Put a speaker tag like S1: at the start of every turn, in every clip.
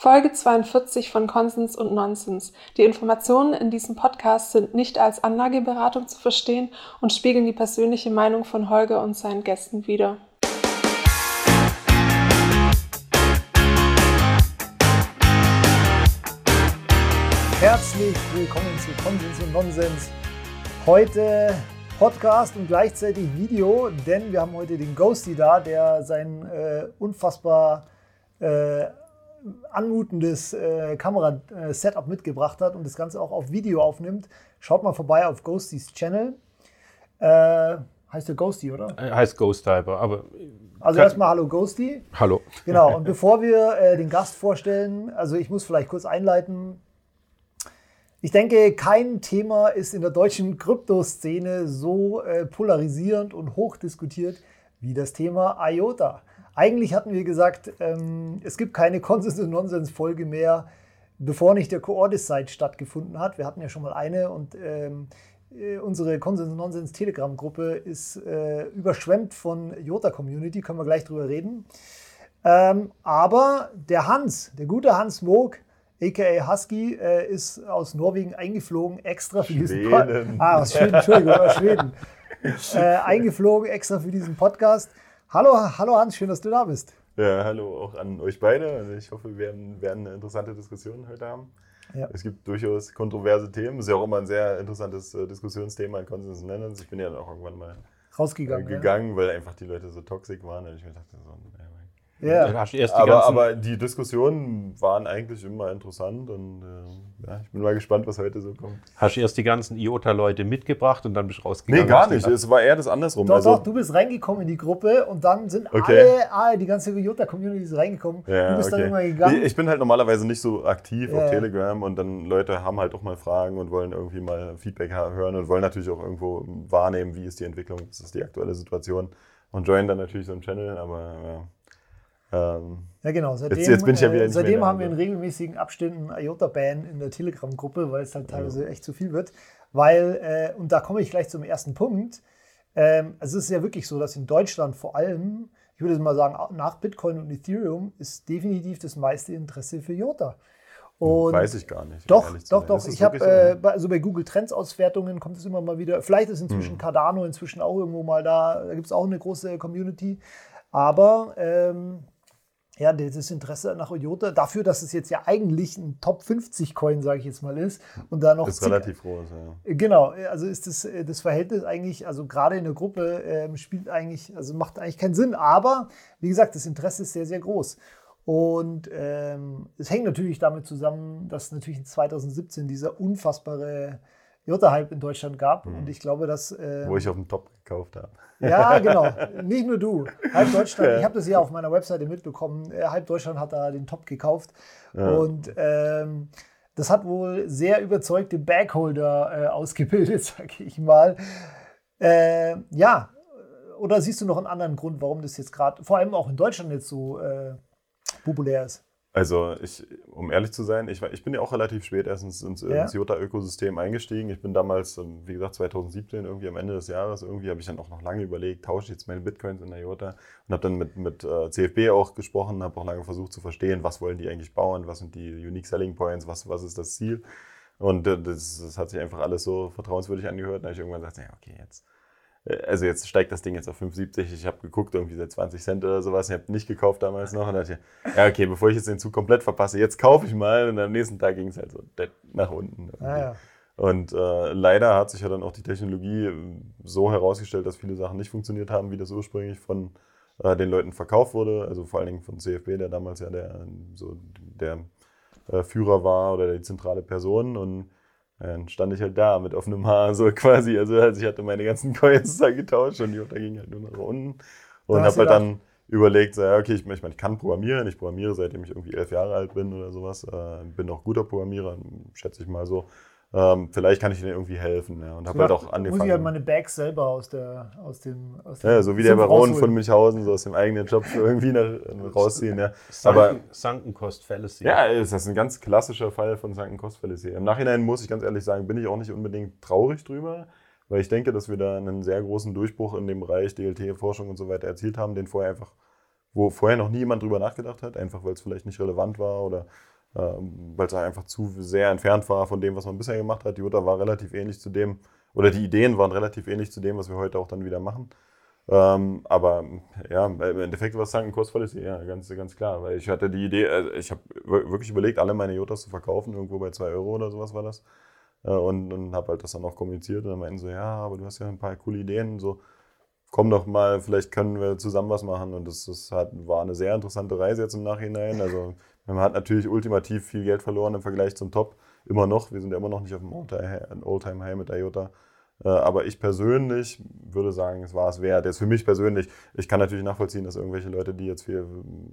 S1: Folge 42 von Konsens und Nonsens. Die Informationen in diesem Podcast sind nicht als Anlageberatung zu verstehen und spiegeln die persönliche Meinung von Holger und seinen Gästen wider.
S2: Herzlich willkommen zu Konsens und Nonsens. Heute Podcast und gleichzeitig Video, denn wir haben heute den Ghosty da, der sein äh, unfassbar äh, anmutendes äh, Kamera-Setup mitgebracht hat und das Ganze auch auf Video aufnimmt. Schaut mal vorbei auf Ghostys Channel. Äh, heißt der Ghosty, oder?
S3: Äh, heißt Ghost Typer, aber.
S2: Also erstmal Hallo Ghosty.
S3: Hallo.
S2: Genau, und bevor wir äh, den Gast vorstellen, also ich muss vielleicht kurz einleiten. Ich denke, kein Thema ist in der deutschen Kryptoszene so äh, polarisierend und hoch diskutiert wie das Thema IOTA. Eigentlich hatten wir gesagt, ähm, es gibt keine Konsens- und Nonsens-Folge mehr, bevor nicht der Coordis-Site stattgefunden hat. Wir hatten ja schon mal eine und ähm, äh, unsere Konsens- und Nonsens-Telegram-Gruppe ist äh, überschwemmt von Jota-Community, können wir gleich drüber reden. Ähm, aber der Hans, der gute Hans Moog, aka Husky, äh, ist aus Norwegen eingeflogen, extra für
S3: Schweden.
S2: diesen Podcast. Ah, aus Schweden, Entschuldigung, aus Schweden. Äh, eingeflogen, extra für diesen Podcast. Hallo, hallo Hans, schön, dass du da bist.
S3: Ja, hallo auch an euch beide. Also ich hoffe, wir werden, werden eine interessante Diskussion heute haben.
S2: Ja.
S3: Es gibt durchaus kontroverse Themen. Es ist ja auch immer ein sehr interessantes äh, Diskussionsthema in Konsens Nennens. Ich bin ja dann auch irgendwann mal
S2: Rausgegangen.
S3: äh, gegangen, weil einfach die Leute so toxisch waren. Und ich mir dachte, so, ja,
S2: Ja.
S4: Hast erst die
S3: Aber, aber die Diskussionen waren eigentlich immer interessant und äh, ja, ich bin mal gespannt, was heute so kommt.
S4: hast erst die ganzen IOTA-Leute mitgebracht und dann bist du rausgegangen.
S3: Nee, gar nicht. Es war eher das andersrum.
S2: Doch,
S3: also,
S2: doch, du bist reingekommen in die Gruppe und dann sind
S3: Okay.
S2: alle, alle, die ganze Jota-Community ist reingekommen.
S3: Ja,
S2: du bist
S3: okay.
S2: dann immer gegangen.
S3: Ich, ich bin halt normalerweise nicht so aktiv
S2: Ja.
S3: auf Telegram und dann Leute haben halt auch mal Fragen und wollen irgendwie mal Feedback hören und wollen natürlich auch irgendwo wahrnehmen, wie ist die Entwicklung, was ist die aktuelle Situation und joinen dann natürlich so einen Channel, aber ja. Ähm,
S2: ja, genau. Seitdem,
S3: jetzt bin ich ja wieder
S2: äh, seitdem haben wir in
S3: also.
S2: regelmäßigen Abständen IOTA-Ban in der Telegram-Gruppe, weil es halt teilweise echt zu viel wird. Weil, äh, und da komme ich gleich zum ersten Punkt. Ähm, es ist ja wirklich so, dass in Deutschland vor allem, ich würde mal sagen, nach Bitcoin und Ethereum ist definitiv das meiste Interesse für IOTA. Und
S3: weiß ich gar nicht.
S2: Doch, doch, doch. Ich habe äh, bei- also bei Google Trends Auswertungen kommt es immer mal wieder. Vielleicht ist inzwischen
S3: Hm.
S2: Cardano inzwischen auch irgendwo mal da. Da gibt es auch eine große Community. Aber ähm, ja, das Interesse nach IOTA, dafür, dass es jetzt ja eigentlich ein Top 50 Coin, sage ich jetzt mal, ist und da noch
S3: ist relativ groß. Ja.
S2: Genau, also ist das, äh, das Verhältnis eigentlich, also gerade in der Gruppe ähm, spielt eigentlich, also macht eigentlich keinen Sinn, aber wie gesagt, das Interesse ist sehr, sehr groß. Und ähm, es hängt natürlich damit zusammen, dass natürlich in 2017 dieser unfassbare Jota-Hype in Deutschland gab. Und ich glaube, dass. ähm,
S3: Wo ich auf dem Top gekauft habe.
S2: ja, genau. Nicht nur du. Halb Deutschland, ich habe das ja auf meiner Webseite mitbekommen. äh, Halb Deutschland hat da den Top gekauft. Und ähm, das hat wohl sehr überzeugte Bagholder äh, ausgebildet, sage ich mal. Äh, ja, oder siehst du noch einen anderen Grund, warum das jetzt gerade, vor allem auch in Deutschland jetzt so äh, populär ist?
S3: Also, ich, um ehrlich zu sein, ich, ich bin ja auch relativ spät erst ins, ins,
S2: Ja.
S3: ins Jota-Ökosystem eingestiegen. Ich bin damals, ähm, wie gesagt, 2017, irgendwie am Ende des Jahres, irgendwie habe ich dann auch noch lange überlegt, tausche ich jetzt meine Bitcoins in der Jota und habe dann mit, mit äh, CFB auch gesprochen, habe auch lange versucht zu verstehen, was wollen die eigentlich bauen, was sind die Unique Selling Points, was, was ist das Ziel. Und äh, das, das hat sich einfach alles so vertrauenswürdig angehört. Da habe ich irgendwann gesagt, ja, okay, jetzt. Äh, Also jetzt steigt das Ding jetzt auf 5,70. Ich habe geguckt, irgendwie seit 20 Cent oder sowas. Ich habe nicht gekauft damals noch. Und dachte ich, ja, okay, bevor ich jetzt den Zug komplett verpasse, jetzt kaufe ich mal. Und am nächsten Tag ging es halt so dead nach unten.
S2: Ah, ja.
S3: Und äh, leider hat sich ja dann auch die Technologie äh, so herausgestellt, dass viele Sachen nicht funktioniert haben, wie das ursprünglich von äh, den Leuten verkauft wurde. Also vor allen Dingen von CFB, der damals ja der, so der äh, Führer war oder die zentrale Person. Und dann stand ich halt da mit offenem Haar, so quasi. Also, also ich hatte meine ganzen Coins da getauscht und die Jota ging halt nur nach unten. Und habe halt dann überlegt, so, ja, okay, ich, ich, meine, ich kann programmieren. Ich programmiere, seitdem ich irgendwie elf Jahre alt bin oder sowas. Äh, bin auch guter Programmierer, schätze ich mal so. Ähm, vielleicht kann ich ihnen irgendwie helfen. Ja. Und habe halt auch
S2: Muss
S3: angefangen.
S2: ich halt meine Bags selber aus, der, aus dem. Aus dem
S3: ja, so wie der Baron
S2: rausholen.
S3: von Münchhausen, so aus dem eigenen Job irgendwie nach, rausziehen. Ja. Aber
S4: Sunken, Cost Fallacy.
S3: ja, ist das ein ganz klassischer Fall von Sunken Cost Fallacy. Im Nachhinein muss ich ganz ehrlich sagen, bin ich auch nicht unbedingt traurig drüber, weil ich denke, dass wir da einen sehr großen Durchbruch in dem Bereich DLT-Forschung und so weiter erzielt haben, den vorher einfach wo vorher noch nie jemand drüber nachgedacht hat, einfach weil es vielleicht nicht relevant war oder weil es einfach zu sehr entfernt war von dem, was man bisher gemacht hat. Die Jutta war relativ ähnlich zu dem, oder die Ideen waren relativ ähnlich zu dem, was wir heute auch dann wieder machen. Ähm, aber ja, im Endeffekt war es ein Kurspolicy, ja, ganz, ganz klar. Weil ich hatte die Idee, also ich habe wirklich überlegt, alle meine Jotas zu verkaufen, irgendwo bei 2 Euro oder sowas war das. Äh, und, und habe halt das dann auch kommuniziert und dann meinten so, ja, aber du hast ja ein paar coole Ideen, so komm doch mal, vielleicht können wir zusammen was machen. Und das, das hat, war eine sehr interessante Reise jetzt im Nachhinein. Also man hat natürlich ultimativ viel Geld verloren im Vergleich zum Top. Immer noch, wir sind ja immer noch nicht auf dem All-Time-High mit IOTA. Äh, aber ich persönlich würde sagen, es war es wert. Jetzt für mich persönlich, ich kann natürlich nachvollziehen, dass irgendwelche Leute, die jetzt für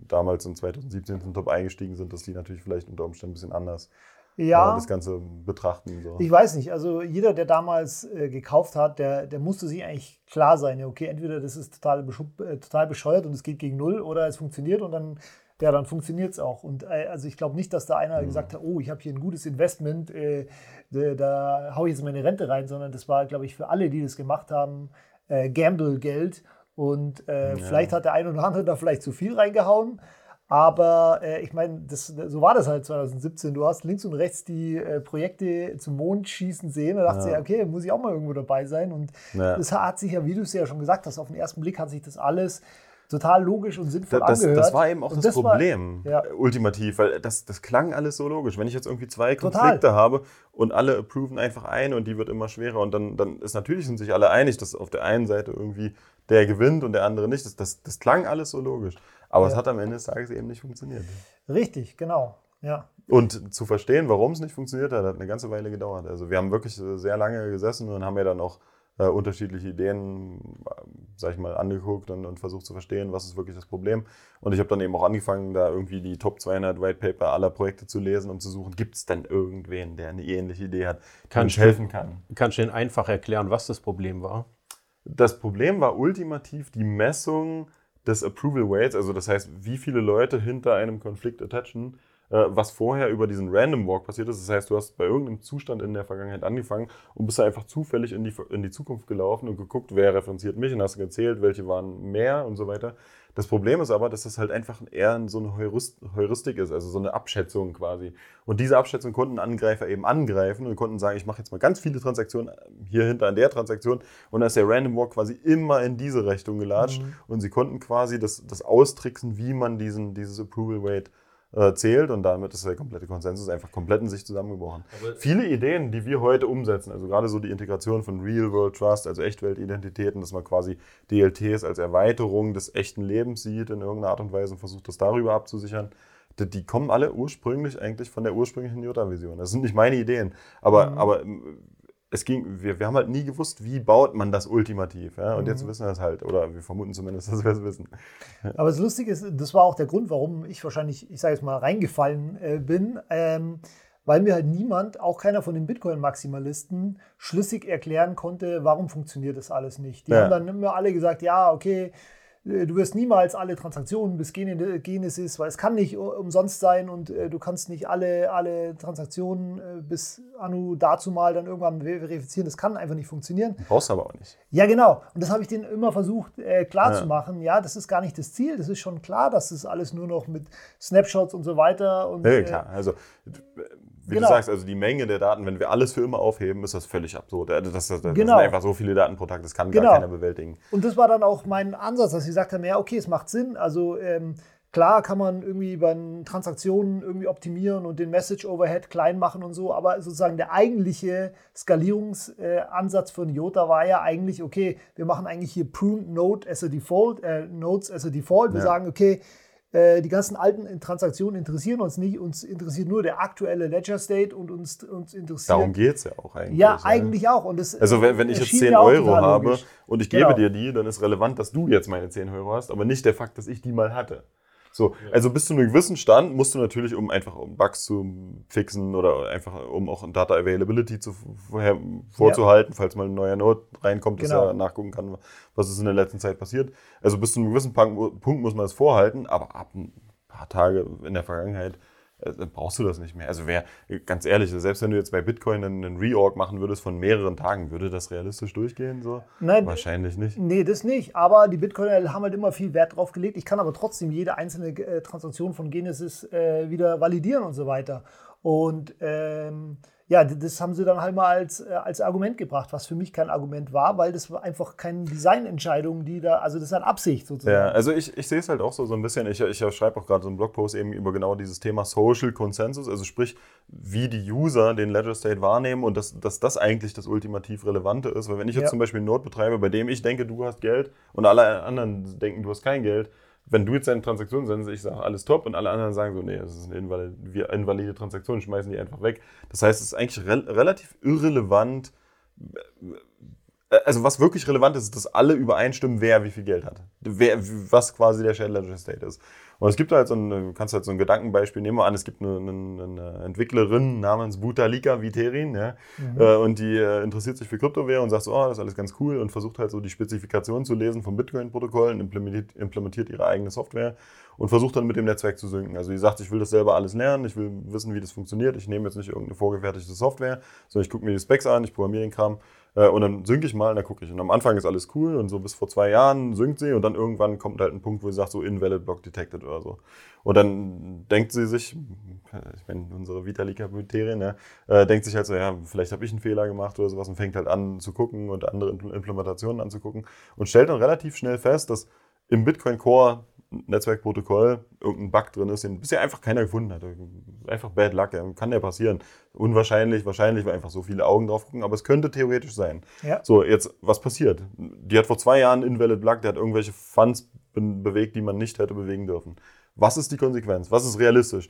S3: damals in 2017 zum Top eingestiegen sind, dass die natürlich vielleicht unter Umständen ein bisschen anders ja. Äh, das Ganze betrachten. So.
S2: Ich weiß nicht, also jeder, der damals äh, gekauft hat, der, der musste sich eigentlich klar sein, ja, okay, entweder das ist total, äh, total bescheuert und es geht gegen Null oder es funktioniert und dann ja, dann funktioniert es auch. Und äh, also ich glaube nicht, dass da einer mhm. gesagt hat, oh, ich habe hier ein gutes Investment, äh, da, da haue ich jetzt meine Rente rein, sondern das war, glaube ich, für alle, die das gemacht haben, äh, Gamble-Geld. Und äh, ja. vielleicht hat der eine oder andere da vielleicht zu viel reingehauen. Aber äh, ich meine, so war das halt 2017. Du hast links und rechts die äh, Projekte zum Mond schießen sehen. Da dachte ja. ich, okay, muss ich auch mal irgendwo dabei sein. Und ja. das hat sich ja, wie du es ja schon gesagt hast, auf den ersten Blick hat sich das alles total logisch und sinnvoll
S3: das,
S2: angehört.
S3: Das war eben auch das, das, Problem, war, ja. ultimativ, weil das, das klang alles so logisch. Wenn ich jetzt irgendwie zwei Konflikte total. habe und alle approven einfach eine und die wird immer schwerer und dann, dann ist natürlich sind sich alle einig, dass auf der einen Seite irgendwie der gewinnt und der andere nicht. Das, das, das klang alles so logisch. Aber ja. es hat am Ende des Tages eben nicht funktioniert.
S2: Richtig, genau. Ja.
S3: Und zu verstehen, warum es nicht funktioniert hat, hat eine ganze Weile gedauert. Also wir haben wirklich sehr lange gesessen und haben ja dann auch äh, unterschiedliche Ideen, sag ich mal, angeguckt und, und, versucht zu verstehen, was ist wirklich das Problem. Und ich habe dann eben auch angefangen, da irgendwie die Top 200 White Paper aller Projekte zu lesen, um zu suchen, gibt es denn irgendwen, der eine ähnliche Idee hat,
S4: der uns helfen kann. Kannst du denn einfach erklären, was das Problem war?
S3: Das Problem war ultimativ die Messung des Approval Weights, also das heißt, wie viele Leute hinter einem Konflikt attachen äh, was vorher über diesen Random Walk passiert ist. Das heißt, du hast bei irgendeinem Zustand in der Vergangenheit angefangen und bist einfach zufällig in die, in die Zukunft gelaufen und geguckt, wer referenziert mich und hast gezählt, welche waren mehr und so weiter. Das Problem ist aber, dass das halt einfach eher so eine Heuristik ist, also so eine Abschätzung quasi. Und diese Abschätzung konnten Angreifer eben angreifen und konnten sagen, ich mache jetzt mal ganz viele Transaktionen hier hinter an der Transaktion und dann ist der Random Walk quasi immer in diese Richtung gelatscht mhm. und sie konnten quasi das, das austricksen, wie man diesen, dieses Approval Weight äh, zählt und damit ist der komplette Konsensus einfach komplett in sich zusammengebrochen. Aber Viele Ideen, die wir heute umsetzen, also gerade so die Integration von Real World Trust, also Echtweltidentitäten, dass man quasi DLTs als Erweiterung des echten Lebens sieht in irgendeiner Art und Weise und versucht, das darüber abzusichern. Die, die kommen alle ursprünglich eigentlich von der ursprünglichen Jota-Vision. Das sind nicht meine Ideen, aber, mhm. aber es ging, wir, wir haben halt nie gewusst, wie baut man das ultimativ. Ja? Und mhm. jetzt wissen wir es halt, oder wir vermuten zumindest, dass wir es wissen.
S2: Aber das Lustige ist, das war auch der Grund, warum ich wahrscheinlich, ich sage jetzt mal, reingefallen äh, bin. Ähm, weil mir halt niemand, auch keiner von den Bitcoin-Maximalisten, schlüssig erklären konnte, warum funktioniert das alles nicht. Die ja. haben dann immer alle gesagt, ja, okay, du wirst niemals alle Transaktionen bis Genesis, weil es kann nicht umsonst sein und äh, du kannst nicht alle, alle Transaktionen äh, bis Anu dazu mal dann irgendwann verifizieren. Das kann einfach nicht funktionieren.
S3: Brauchst aber auch nicht.
S2: Ja, genau. Und das habe ich denen immer versucht äh, klar ja. Ja, das ist gar nicht das Ziel. Das ist schon klar, dass das alles nur noch mit Snapshots und so weiter und.
S3: Ja, klar. Also wie genau. du sagst, also die Menge der Daten, wenn wir alles für immer aufheben, ist das völlig absurd. Das, das, das, genau. sind einfach so viele Daten pro Tag, das kann genau. gar keiner bewältigen.
S2: Und das war dann auch mein Ansatz, dass ich gesagt habe, ja, okay, es macht Sinn. Also ähm, klar kann man irgendwie bei Transaktionen irgendwie optimieren und den Message-Overhead klein machen und so, aber sozusagen der eigentliche Skalierungsansatz äh, von IOTA war ja eigentlich, okay, wir machen eigentlich hier Pruned Node as a Default, äh, Nodes as a Default. Wir ja. sagen, okay, die ganzen alten Transaktionen interessieren uns nicht. Uns interessiert nur der aktuelle Ledger State und uns, uns interessiert.
S3: Darum geht es ja auch eigentlich.
S2: Ja, eigentlich auch. Und das,
S3: also, wenn, wenn ich jetzt 10 Euro habe und ich gebe genau. dir die, dann ist relevant, dass du jetzt meine 10 Euro hast, aber nicht der Fakt, dass ich die mal hatte. So, also bis zu einem gewissen Stand musst du natürlich, um einfach um Bugs zu fixen oder einfach um auch Data Availability zu, vorher, vorzuhalten, ja. falls mal ein neuer Node reinkommt, genau. dass er nachgucken kann, was ist in der letzten Zeit passiert. Also bis zu einem gewissen Punkt, Punkt muss man das vorhalten, aber ab ein paar Tage in der Vergangenheit äh, dann brauchst du das nicht mehr. Also wer, ganz ehrlich, selbst wenn du jetzt bei Bitcoin einen, einen Reorg machen würdest von mehreren Tagen, würde das realistisch durchgehen? So?
S2: Nein,
S3: Wahrscheinlich nicht.
S2: Nee, das nicht. Aber die Bitcoiner haben halt immer viel Wert drauf gelegt. Ich kann aber trotzdem jede einzelne äh, Transaktion von Genesis äh, wieder validieren und so weiter. Und ähm, ja, das haben sie dann halt mal als, äh, als Argument gebracht, was für mich kein Argument war, weil das war einfach keine Designentscheidung, die da, also das ist halt Absicht sozusagen.
S3: Ja, also ich, ich sehe es halt auch so, so ein bisschen. Ich, ich schreibe auch gerade so einen Blogpost eben über genau dieses Thema Social Consensus, also sprich, wie die User den Ledger State wahrnehmen und dass, dass das eigentlich das ultimativ Relevante ist. Weil wenn ich jetzt
S2: Ja.
S3: zum Beispiel einen Node betreibe, bei dem ich denke, du hast Geld und alle anderen denken, du hast kein Geld, wenn du jetzt deine Transaktion sendest, ich sage alles top und alle anderen sagen so, nee, das ist eine invalide, invalide Transaktion, schmeißen die einfach weg. Das heißt, es ist eigentlich rel relativ irrelevant, also was wirklich relevant ist, ist, dass alle übereinstimmen, wer wie viel Geld hat. Wer, was quasi der Shared Ledger State ist. Und es gibt halt so ein, du kannst halt so ein Gedankenbeispiel nehmen wir an, es gibt eine, eine, eine Entwicklerin namens Butalika Viterin, ja, äh, und die äh, interessiert sich für Kryptowährung und sagt so, oh, das ist alles ganz cool und versucht halt so die Spezifikationen zu lesen vom Bitcoin-Protokoll und implementiert, implementiert ihre eigene Software und versucht dann mit dem Netzwerk zu synken. Also die sagt, ich will das selber alles lernen, ich will wissen, wie das funktioniert, ich nehme jetzt nicht irgendeine vorgefertigte Software, sondern ich gucke mir die Specs an, ich programmiere den Kram äh, und dann synke ich mal und dann gucke ich. Und am Anfang ist alles cool und so bis vor zwei Jahren synkt sie und dann irgendwann kommt halt ein Punkt, wo sie sagt, so invalid block detected oder so. Und dann denkt sie sich, ich meine, unsere Vitalika Buterin, ne, äh, denkt sich halt so, ja, vielleicht habe ich einen Fehler gemacht oder sowas und fängt halt an zu gucken und andere Impl- Implementationen anzugucken und stellt dann relativ schnell fest, dass im Bitcoin Core Netzwerkprotokoll irgendein Bug drin ist, den bisher einfach keiner gefunden hat. Einfach Bad Luck, ja. kann ja passieren. Unwahrscheinlich, wahrscheinlich, weil einfach so viele Augen drauf gucken, aber es könnte theoretisch sein.
S2: Ja.
S3: So, jetzt, was passiert? Die hat vor zwei Jahren Invalid Luck, der hat irgendwelche Funds be bewegt, die man nicht hätte bewegen dürfen. Was ist die Konsequenz? Was ist realistisch?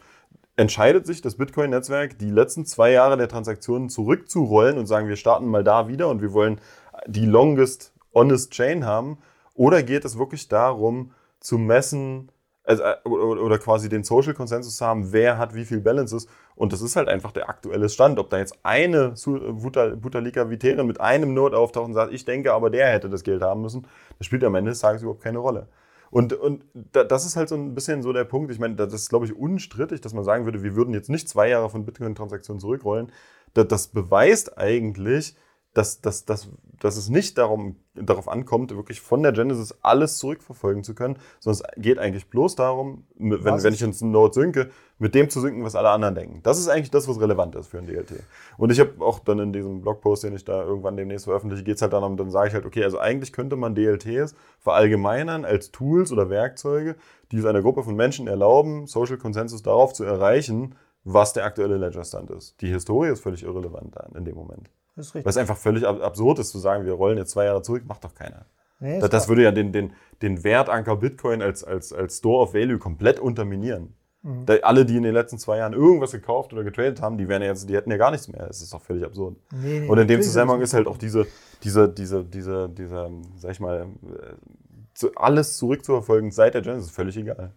S3: Entscheidet sich das Bitcoin-Netzwerk, die letzten zwei Jahre der Transaktionen zurückzurollen und sagen, wir starten mal da wieder und wir wollen die longest honest chain haben? Oder geht es wirklich darum, zu messen, also, äh, oder, quasi den Social Consensus zu haben, wer hat wie viel Balances? Und das ist halt einfach der aktuelle Stand. Ob da jetzt eine Buta- Butalika Viterin mit einem Node auftaucht und sagt, ich denke, aber der hätte das Geld haben müssen, das spielt am Ende des Tages überhaupt keine Rolle. Und, und da- das ist halt so ein bisschen so der Punkt. Ich meine, das ist, glaube ich, unstrittig, dass man sagen würde, wir würden jetzt nicht zwei Jahre von Bitcoin-Transaktionen zurückrollen. Das beweist eigentlich, dass, dass, dass, dass es nicht darum, darauf ankommt, wirklich von der Genesis alles zurückverfolgen zu können, sondern es geht eigentlich bloß darum, wenn,
S2: Was
S3: wenn ich ins Node synke, mit dem zu synken, was alle anderen denken. Das ist eigentlich das, was relevant ist für ein DLT. Und ich habe auch dann in diesem Blogpost, den ich da irgendwann demnächst veröffentliche, geht es halt darum, dann sage ich halt, okay, also eigentlich könnte man DLTs verallgemeinern als Tools oder Werkzeuge, die es einer Gruppe von Menschen erlauben, Social Consensus darauf zu erreichen, was der aktuelle Ledger-Stand ist. Die Historie ist völlig irrelevant dann in dem Moment.
S2: Das ist
S3: Weil
S2: richtig.
S3: es einfach völlig ab absurd ist zu sagen, wir rollen jetzt zwei Jahre zurück, macht doch keiner.
S2: Nee,
S3: Das, das würde ja den, den, den Wertanker Bitcoin als, als, als Store of Value komplett unterminieren.
S2: Mhm.
S3: Da, alle, die in den letzten zwei Jahren irgendwas gekauft oder getradet haben, die wären ja jetzt, die hätten ja gar nichts mehr. Das ist doch völlig absurd.
S2: Nee, nee,
S3: Und in dem Zusammenhang
S2: ist
S3: halt auch diese, diese, diese, diese, dieser, sag ich mal, äh, alles zurückzuverfolgen seit der Genesis völlig egal.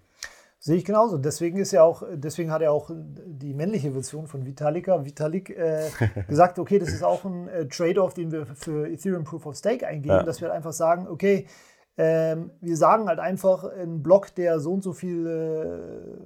S2: Sehe ich genauso. Deswegen ist ja auch, deswegen hat er auch die männliche Version von Vitalika, Vitalik, äh, gesagt, okay, das ist auch ein äh, Trade-off, den wir für Ethereum Proof of Stake eingeben,
S3: Ja.
S2: dass wir halt einfach sagen, okay, ähm, wir sagen halt einfach, ein Block, der so und so viele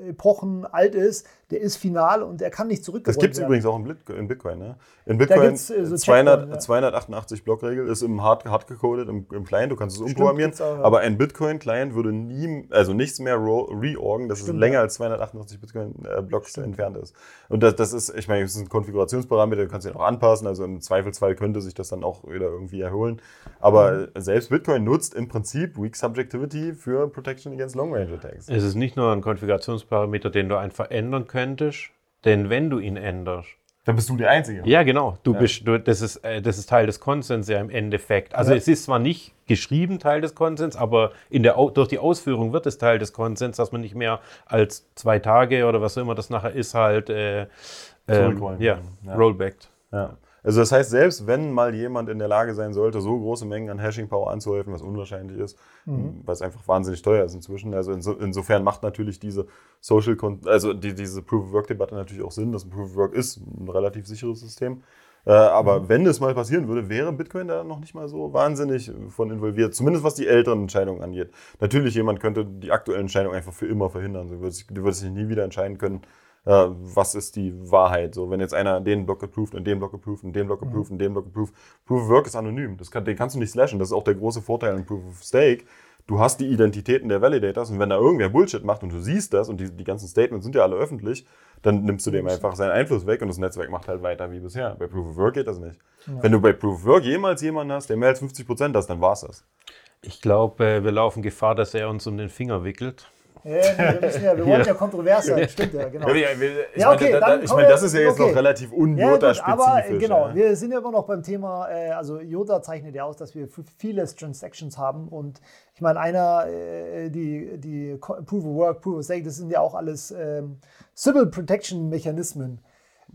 S2: äh, Epochen alt ist, der ist final und der kann nicht
S3: Das
S2: zurückgerollt
S3: gibt es übrigens auch in, Bitcoin. Ne? In Bitcoin
S2: gibt's, äh, so
S3: 200,
S2: Checkpoint, ja.
S3: 288 Blockregel ist im Hard, hard gecodet, im, im Client, du kannst es umprogrammieren.
S2: auch, ja.
S3: Aber ein Bitcoin-Client würde nie, also nichts mehr reorgen, dass
S2: Stimmt,
S3: es länger
S2: ja.
S3: als 288 Bitcoin-Blocks entfernt ist. Und das, das ist, ich meine, das ist ein Konfigurationsparameter, du kannst ihn auch anpassen, also im Zweifelsfall könnte sich das dann auch wieder irgendwie erholen. Aber
S2: Mhm.
S3: äh, selbst Bitcoin nutzt im Prinzip Weak Subjectivity für Protection against Long-Range Attacks.
S4: Es ist nicht nur ein Konfigurationsparameter, den du einfach ändern könntest, denn wenn du ihn änderst,
S3: Dann bist du der Einzige.
S4: ja genau, du
S3: Ja.
S4: bist, du, das, ist, äh, das ist Teil des Konsens ja im Endeffekt. Also
S2: Ja.
S4: es ist zwar nicht geschrieben Teil des Konsens, aber in der, durch die Ausführung wird es Teil des Konsens, dass man nicht mehr als zwei Tage oder was auch immer das nachher ist, halt äh, ähm, ja.
S3: Ja.
S4: rollbackt.
S3: Ja. Also das heißt, selbst wenn mal jemand in der Lage sein sollte, so große Mengen an Hashing-Power anzuhäufen, was unwahrscheinlich ist, weil es einfach wahnsinnig teuer ist inzwischen. Also inso, insofern macht natürlich diese Social, also die, diese Proof-of-Work-Debatte natürlich auch Sinn, dass ein Proof-of-Work ist ein relativ sicheres System. Äh, aber wenn es mal passieren würde, wäre Bitcoin da noch nicht mal so wahnsinnig von involviert. Zumindest was die älteren Entscheidungen angeht. Natürlich, jemand könnte die aktuellen Entscheidungen einfach für immer verhindern. Du würdest, du würdest dich nie wieder entscheiden können, äh, was ist die Wahrheit. So, wenn jetzt einer den Block approved und den Block approved und den Block approved und den Block approved, Proof of Work ist anonym. Das kann, den kannst du nicht slashen. Das ist auch der große Vorteil an Proof of Stake. Du hast die Identitäten der Validators und wenn da irgendwer Bullshit macht und du siehst das und die, die ganzen Statements sind ja alle öffentlich, dann nimmst du dem einfach seinen Einfluss weg und das Netzwerk macht halt weiter wie bisher. Bei Proof of Work geht das nicht. Ja. Wenn du bei Proof of Work jemals jemanden hast, der mehr als 50 Prozent hast, dann war's das.
S4: Ich glaube, wir laufen Gefahr, dass er uns um den Finger wickelt.
S2: Ja, wir, müssen ja, wir wollen ja kontrovers sein, stimmt ja, genau.
S3: Ja, ich ja, okay, meine, ich meine, das ist ja jetzt okay. noch relativ un-Jota-spezifisch.
S2: aber genau, wir sind ja immer noch beim Thema, äh, also Jota zeichnet ja aus, dass wir viele Transactions haben und ich meine, einer, äh, die, die Proof of Work, Proof of Stake, das sind ja auch alles ähm, Civil Protection Mechanismen.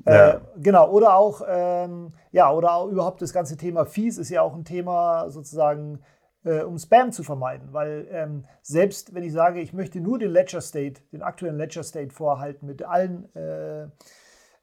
S2: Äh, ja. Genau, oder auch, ähm, ja, oder auch überhaupt das ganze Thema Fees ist ja auch ein Thema sozusagen äh, um Spam zu vermeiden. Weil ähm, selbst wenn ich sage, ich möchte nur den Ledger State, den aktuellen Ledger State vorhalten mit allen, äh,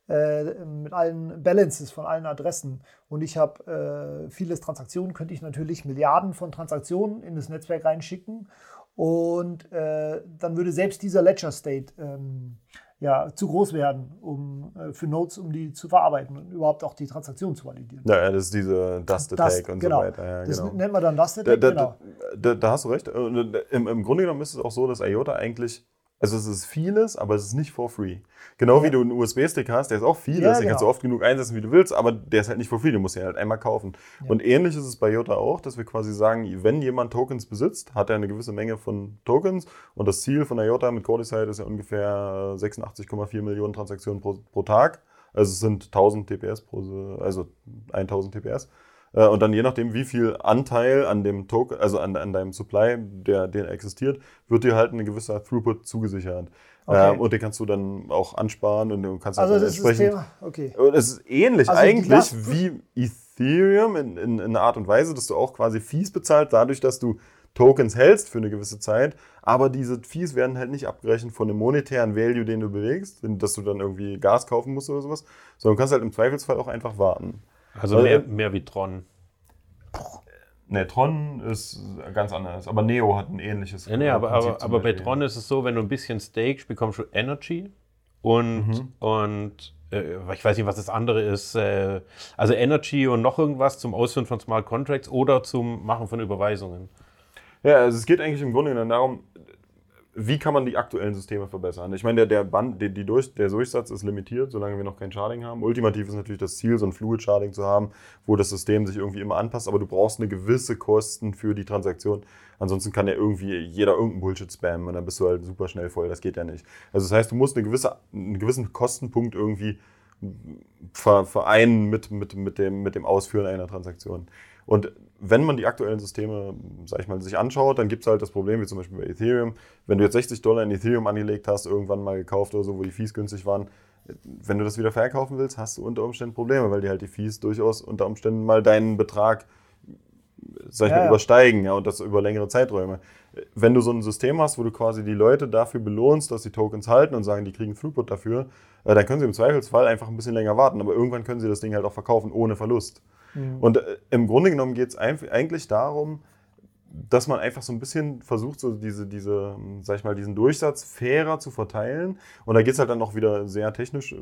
S2: äh, mit allen Balances von allen Adressen und ich habe äh, viele Transaktionen, könnte ich natürlich Milliarden von Transaktionen in das Netzwerk reinschicken und äh, dann würde selbst dieser Ledger State ähm, ja, zu groß werden, um äh, für Nodes, um die zu verarbeiten und überhaupt auch die Transaktion zu validieren.
S3: Ja, das ist diese Dust Attack Dust, und
S2: genau.
S3: so weiter. Ja,
S2: das genau. nennt man dann Dust Attack,
S3: da, da, genau. Da, da, hast du recht. Im, Im Grunde genommen ist es auch so, dass IOTA eigentlich also es ist vieles, aber es ist nicht for free. Genau ja. wie du einen USB-Stick hast, der ist auch vieles, ja, den genau. kannst du genau. oft genug einsetzen, wie du willst, aber der ist halt nicht for free, du musst ihn halt einmal kaufen. Ja. Und ähnlich ist es bei Jota auch, dass wir quasi sagen, wenn jemand Tokens besitzt, hat er eine gewisse Menge von Tokens und das Ziel von IOTA mit Cordicide ist ja ungefähr 86,4 Millionen Transaktionen pro, pro Tag. Also es sind 1000 TPS pro, also 1000 TPS. Äh, und dann je nachdem, wie viel Anteil an dem Token, also an, an deinem Supply, der, der existiert, wird dir halt ein gewisser Throughput zugesichert. Okay. Ähm, und den kannst du dann auch ansparen und du kannst
S2: also
S3: halt
S2: das entsprechend. Ist das Thema? Okay.
S3: Es ist ähnlich also eigentlich wie Ethereum in, in, in einer Art und Weise, dass du auch quasi Fees bezahlst, dadurch, dass du Tokens hältst für eine gewisse Zeit, aber diese Fees werden halt nicht abgerechnet von dem monetären Value, den du bewegst, dass du dann irgendwie Gas kaufen musst oder sowas, sondern du kannst halt im Zweifelsfall auch einfach warten.
S4: Also mehr, mehr wie Tron.
S3: Ne, Tron ist ganz anders. Aber Neo hat ein ähnliches.
S4: Ja, nee, aber, aber, aber bei Tron ist es so, wenn du ein bisschen stakest, bekommst du Energy und, mhm. und äh, ich weiß nicht, was das andere ist. Äh, also Energy und noch irgendwas zum Ausführen von Smart Contracts oder zum Machen von Überweisungen.
S3: Ja, also es geht eigentlich im Grunde genommen darum, wie kann man die aktuellen Systeme verbessern? Ich meine, der, der, Band, die, die durch, der Durchsatz ist limitiert, solange wir noch kein Sharding haben. Ultimativ ist natürlich das Ziel, so ein Fluid Sharding zu haben, wo das System sich irgendwie immer anpasst, aber du brauchst eine gewisse Kosten für die Transaktion. Ansonsten kann ja irgendwie jeder irgendeinen Bullshit spammen und dann bist du halt super schnell voll. Das geht ja nicht. Also das heißt, du musst eine gewisse, einen gewissen Kostenpunkt irgendwie vereinen mit, mit, mit, dem, mit dem Ausführen einer Transaktion. Und wenn man die aktuellen Systeme, sag ich mal, sich anschaut, dann gibt es halt das Problem, wie zum Beispiel bei Ethereum, wenn du jetzt 60 Dollar in Ethereum angelegt hast, irgendwann mal gekauft oder so, wo die Fees günstig waren, wenn du das wieder verkaufen willst, hast du unter Umständen Probleme, weil die halt die Fees durchaus unter Umständen mal deinen Betrag sag ich ja, mal, übersteigen, ja, und das über längere Zeiträume. Wenn du so ein System hast, wo du quasi die Leute dafür belohnst, dass sie Tokens halten und sagen, die kriegen Throughput dafür, äh, dann können sie im Zweifelsfall einfach ein bisschen länger warten, aber irgendwann können sie das Ding halt auch verkaufen ohne Verlust. Mhm. Und äh, im Grunde genommen geht es eigentlich darum, dass man einfach so ein bisschen versucht, so diese, diese, sag ich mal, diesen Durchsatz fairer zu verteilen. Und da geht es halt dann noch wieder sehr technisch.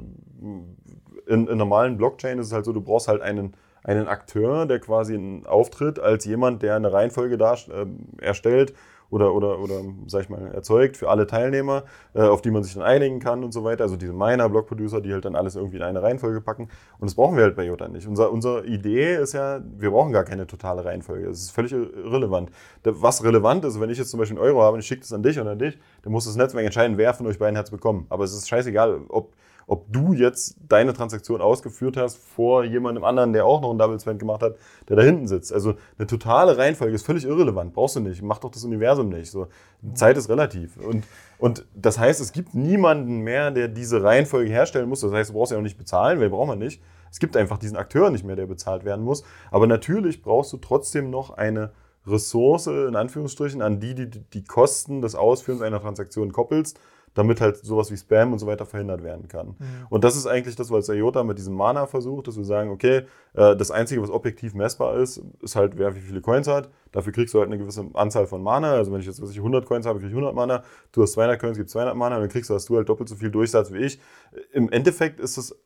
S3: In, in normalen Blockchain ist es halt so, du brauchst halt einen, einen Akteur, der quasi auftritt als jemand, der eine Reihenfolge dar, äh, erstellt oder, oder, oder sag ich mal, erzeugt für alle Teilnehmer, äh, auf die man sich dann einigen kann und so weiter. Also diese Miner, Block-Producer, die halt dann alles irgendwie in eine Reihenfolge packen. Und das brauchen wir halt bei Jota nicht. Unser, unsere Idee ist ja, wir brauchen gar keine totale Reihenfolge. Das ist völlig irrelevant. Was relevant ist, wenn ich jetzt zum Beispiel einen Euro habe und ich schicke das an dich und an dich, dann muss das Netzwerk entscheiden, wer von euch beiden hat es bekommen. Aber es ist scheißegal, ob ob du jetzt deine Transaktion ausgeführt hast vor jemandem anderen, der auch noch einen Double Spend gemacht hat, der da hinten sitzt. Also eine totale Reihenfolge ist völlig irrelevant. Brauchst du nicht. Mach doch das Universum nicht. So, Zeit ist relativ. Und, und das heißt, es gibt niemanden mehr, der diese Reihenfolge herstellen muss. Das heißt, du brauchst ja auch nicht bezahlen, weil braucht man nicht. Es gibt einfach diesen Akteur nicht mehr, der bezahlt werden muss. Aber natürlich brauchst du trotzdem noch eine Ressource, in Anführungsstrichen, an die die, die Kosten des Ausführens einer Transaktion koppelst damit halt sowas wie Spam und so weiter verhindert werden kann. Mhm. Und das ist eigentlich das, was IOTA mit diesem Mana versucht, dass wir sagen, okay, äh, das Einzige, was objektiv messbar ist, ist halt, wer wie viele Coins hat. Dafür kriegst du halt eine gewisse Anzahl von Mana. Also wenn ich jetzt was ich, 100 Coins habe, kriege ich 100 Mana. Du hast 200 Coins, gibt 200 Mana. Und dann kriegst du, hast du halt doppelt so viel Durchsatz wie ich. Im Endeffekt ist es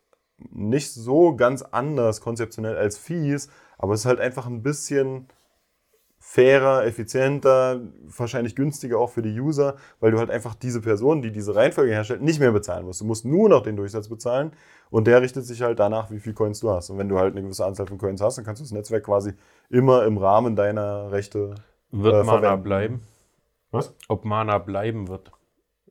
S3: nicht so ganz anders konzeptionell als Fees, aber es ist halt einfach ein bisschen fairer, effizienter, wahrscheinlich günstiger auch für die User, weil du halt einfach diese Person, die diese Reihenfolge herstellt, nicht mehr bezahlen musst. Du musst nur noch den Durchsatz bezahlen und der richtet sich halt danach, wie viel Coins du hast. Und wenn du halt eine gewisse Anzahl von Coins hast, dann kannst du das Netzwerk quasi immer im Rahmen deiner Rechte
S4: Wird
S3: äh,
S4: Mana
S3: verwenden.
S4: bleiben?
S3: Was?
S4: Ob Mana bleiben wird.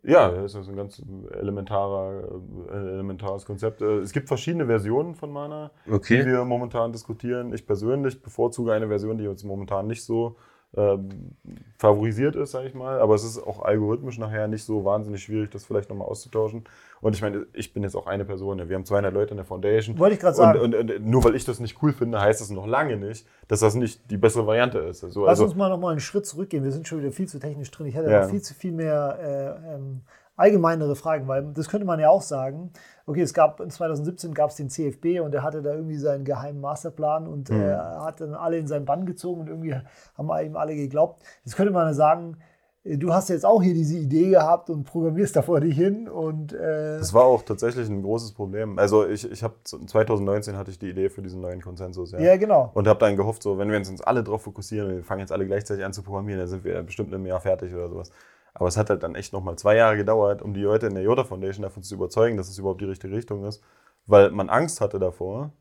S3: Ja, das ist ein ganz elementarer, äh, elementares Konzept. Äh, Es gibt verschiedene Versionen von Mana, die wir momentan diskutieren. Ich persönlich bevorzuge eine Version, die uns momentan nicht so ähm, favorisiert ist, sage ich mal. Aber es ist auch algorithmisch nachher nicht so wahnsinnig schwierig, das vielleicht nochmal auszutauschen. Und ich meine, ich bin jetzt auch eine Person. Wir haben 200 Leute in der Foundation.
S2: Wollte ich gerade sagen.
S3: Und, und, und nur weil ich das nicht cool finde, heißt das noch lange nicht, dass das nicht die bessere Variante ist. Also,
S2: Lass
S3: also,
S2: uns mal noch mal einen Schritt zurückgehen. Wir sind schon wieder viel zu technisch drin. Ich hätte
S3: Ja.
S2: noch viel zu viel mehr äh, ähm, allgemeinere Fragen, weil das könnte man ja auch sagen. Okay, es gab in 2017 gab es den CFB und der hatte da irgendwie seinen geheimen Masterplan und
S3: Mhm.
S2: äh, hat dann alle in seinen Bann gezogen und irgendwie haben ihm alle geglaubt. Jetzt könnte man ja sagen, äh, du hast jetzt auch hier diese Idee gehabt und programmierst da vor dich hin und äh,
S3: Das war auch tatsächlich ein großes Problem. Also ich, ich habe 2019 hatte ich die Idee für diesen neuen Konsensus. Ja.
S2: ja genau.
S3: Und habe dann gehofft, so, wenn wir uns jetzt alle drauf fokussieren, wir fangen jetzt alle gleichzeitig an zu programmieren, dann sind wir bestimmt im Jahr fertig oder sowas. Aber es hat halt dann echt nochmal zwei Jahre gedauert, um die Leute in der Yoda Foundation davon zu überzeugen, dass es überhaupt die richtige Richtung ist. Weil man Angst hatte davor,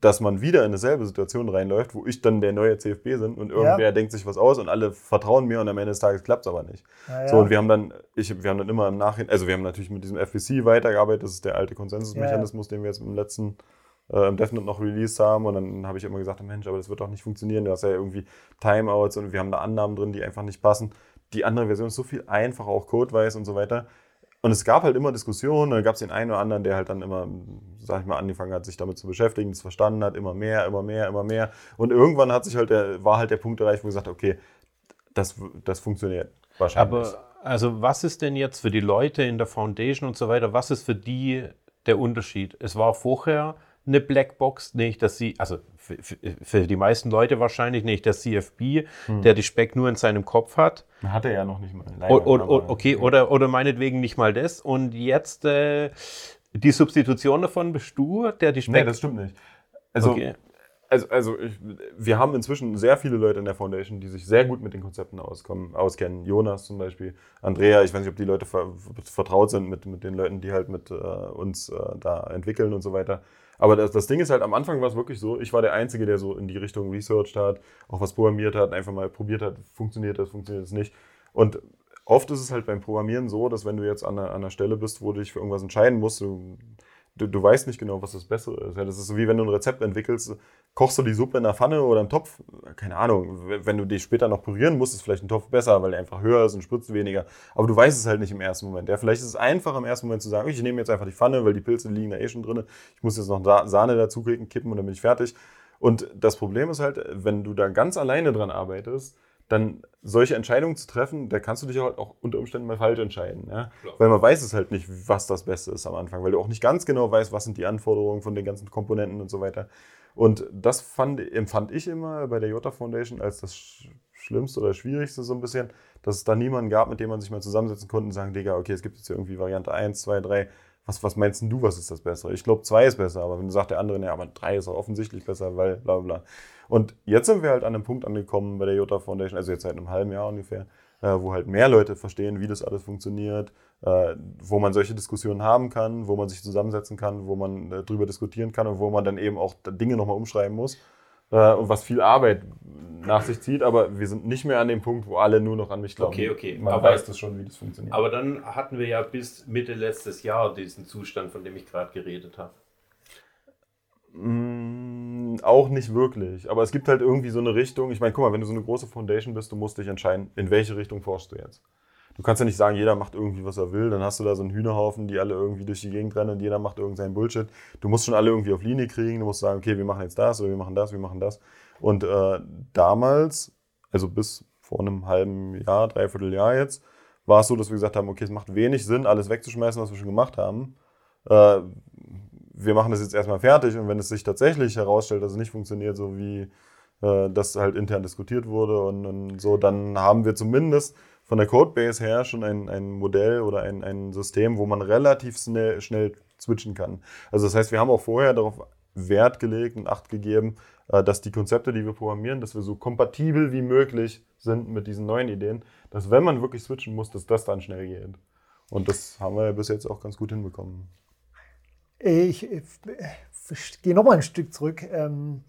S3: dass man wieder in dieselbe Situation reinläuft, wo ich dann der neue CFB bin und irgendwer
S2: Ja.
S3: denkt sich was aus und alle vertrauen mir und am Ende des Tages klappt es aber nicht.
S2: Ja, ja.
S3: So, und wir haben dann, ich, wir haben dann immer im Nachhinein, also wir haben natürlich mit diesem FPC weitergearbeitet, das ist der alte Konsensusmechanismus, den wir jetzt im letzten, äh, im Definite noch released haben. Und dann habe ich immer gesagt, Mensch, aber das wird doch nicht funktionieren. Du hast ja irgendwie Timeouts und wir haben da Annahmen drin, die einfach nicht passen. Die andere Version ist so viel einfacher, auch codeweise und so weiter. Und es gab halt immer Diskussionen, dann gab es den einen oder anderen, der halt dann immer, sag ich mal, angefangen hat, sich damit zu beschäftigen, das verstanden hat, immer mehr, immer mehr, immer mehr. Und irgendwann hat sich halt der, war halt der Punkt erreicht, wo gesagt, okay, das, das funktioniert wahrscheinlich.
S4: Aber also was ist denn jetzt für die Leute in der Foundation und so weiter, was ist für die der Unterschied? Es war vorher eine Blackbox, nicht dass sie, also für, für, die meisten Leute wahrscheinlich nicht der CFB, der die Speck nur in seinem Kopf hat.
S3: Hat er ja noch nicht mal.
S4: O, o, o, okay, oder, oder meinetwegen nicht mal das. Und jetzt äh, die Substitution davon bist du, der die Speck.
S3: Nee, das stimmt nicht. Also,
S4: Okay.
S3: also, also ich, wir haben inzwischen sehr viele Leute in der Foundation, die sich sehr gut mit den Konzepten auskommen, auskennen. Jonas zum Beispiel, Andrea, ich weiß nicht, ob die Leute ver, vertraut sind mit, mit den Leuten, die halt mit äh, uns äh, da entwickeln und so weiter. Aber das, das Ding ist halt, am Anfang war es wirklich so, ich war der Einzige, der so in die Richtung researched hat, auch was programmiert hat, einfach mal probiert hat, funktioniert das, funktioniert das nicht. Und oft ist es halt beim Programmieren so, dass wenn du jetzt an einer, an einer Stelle bist, wo du dich für irgendwas entscheiden musst, du, du, du weißt nicht genau, was das Bessere ist. Ja, das ist so wie wenn du ein Rezept entwickelst, kochst du die Suppe in einer Pfanne oder im Topf? Keine Ahnung. Wenn du die später noch pürieren musst, ist vielleicht ein Topf besser, weil der einfach höher ist und spritzt weniger. Aber du weißt es halt nicht im ersten Moment. Ja, vielleicht ist es einfach im ersten Moment zu sagen, ich nehme jetzt einfach die Pfanne, weil die Pilze liegen da eh schon drin. Ich muss jetzt noch Sa- Sahne dazu kippen kippen und dann bin ich fertig. Und das Problem ist halt, wenn du da ganz alleine dran arbeitest, dann solche Entscheidungen zu treffen, da kannst du dich halt auch unter Umständen mal falsch entscheiden. Ja? Weil man weiß es halt nicht, was das Beste ist am Anfang, weil du auch nicht ganz genau weißt, was sind die Anforderungen von den ganzen Komponenten und so weiter. Und das fand, empfand ich immer bei der Jota Foundation als das Sch- Schlimmste oder Schwierigste so ein bisschen, dass es da niemanden gab, mit dem man sich mal zusammensetzen konnte und sagen, Digga, okay, es gibt jetzt hier irgendwie Variante 1, 2, 3, was, was meinst du, was ist das Bessere? Ich glaube, 2 ist besser, aber wenn du sagst, der andere, ja, aber 3 ist auch offensichtlich besser, weil bla bla bla. Und jetzt sind wir halt an einem Punkt angekommen bei der Jota Foundation, also jetzt seit einem halben Jahr ungefähr, äh, wo halt mehr Leute verstehen, wie das alles funktioniert, äh, wo man solche Diskussionen haben kann, wo man sich zusammensetzen kann, wo man äh, drüber diskutieren kann und wo man dann eben auch Dinge nochmal umschreiben muss. Äh, und was viel Arbeit nach sich zieht, aber wir sind nicht mehr an dem Punkt, wo alle nur noch an mich glauben.
S4: Okay, okay.
S3: Man
S4: Aber-
S3: weiß das schon, wie das funktioniert.
S4: Aber dann hatten wir ja bis Mitte letztes Jahr diesen Zustand, von dem ich gerade geredet habe.
S3: Mm, auch nicht wirklich. Aber es gibt halt irgendwie so eine Richtung. Ich meine, guck mal, wenn du so eine große Foundation bist, du musst dich entscheiden, in welche Richtung forschst du jetzt. Du kannst ja nicht sagen, jeder macht irgendwie, was er will. Dann hast du da so einen Hühnerhaufen, die alle irgendwie durch die Gegend rennen und jeder macht irgendeinen Bullshit. Du musst schon alle irgendwie auf Linie kriegen. Du musst sagen, okay, wir machen jetzt das oder wir machen das, wir machen das. Und äh, damals, also bis vor einem halben Jahr, dreiviertel Jahr jetzt, war es so, dass wir gesagt haben, okay, es macht wenig Sinn, alles wegzuschmeißen, was wir schon gemacht haben. Äh, wir machen das jetzt erstmal fertig und wenn es sich tatsächlich herausstellt, dass es nicht funktioniert, so wie äh, das halt intern diskutiert wurde und, und, so, dann haben wir zumindest von der Codebase her schon ein, ein Modell oder ein, ein System, wo man relativ schnell, schnell switchen kann. Also das heißt, wir haben auch vorher darauf Wert gelegt und Acht gegeben, äh, dass die Konzepte, die wir programmieren, dass wir so kompatibel wie möglich sind mit diesen neuen Ideen, dass wenn man wirklich switchen muss, dass das dann schnell geht. Und das haben wir bis jetzt auch ganz gut hinbekommen.
S2: Ich, ich, ich gehe nochmal ein Stück zurück. Ähm,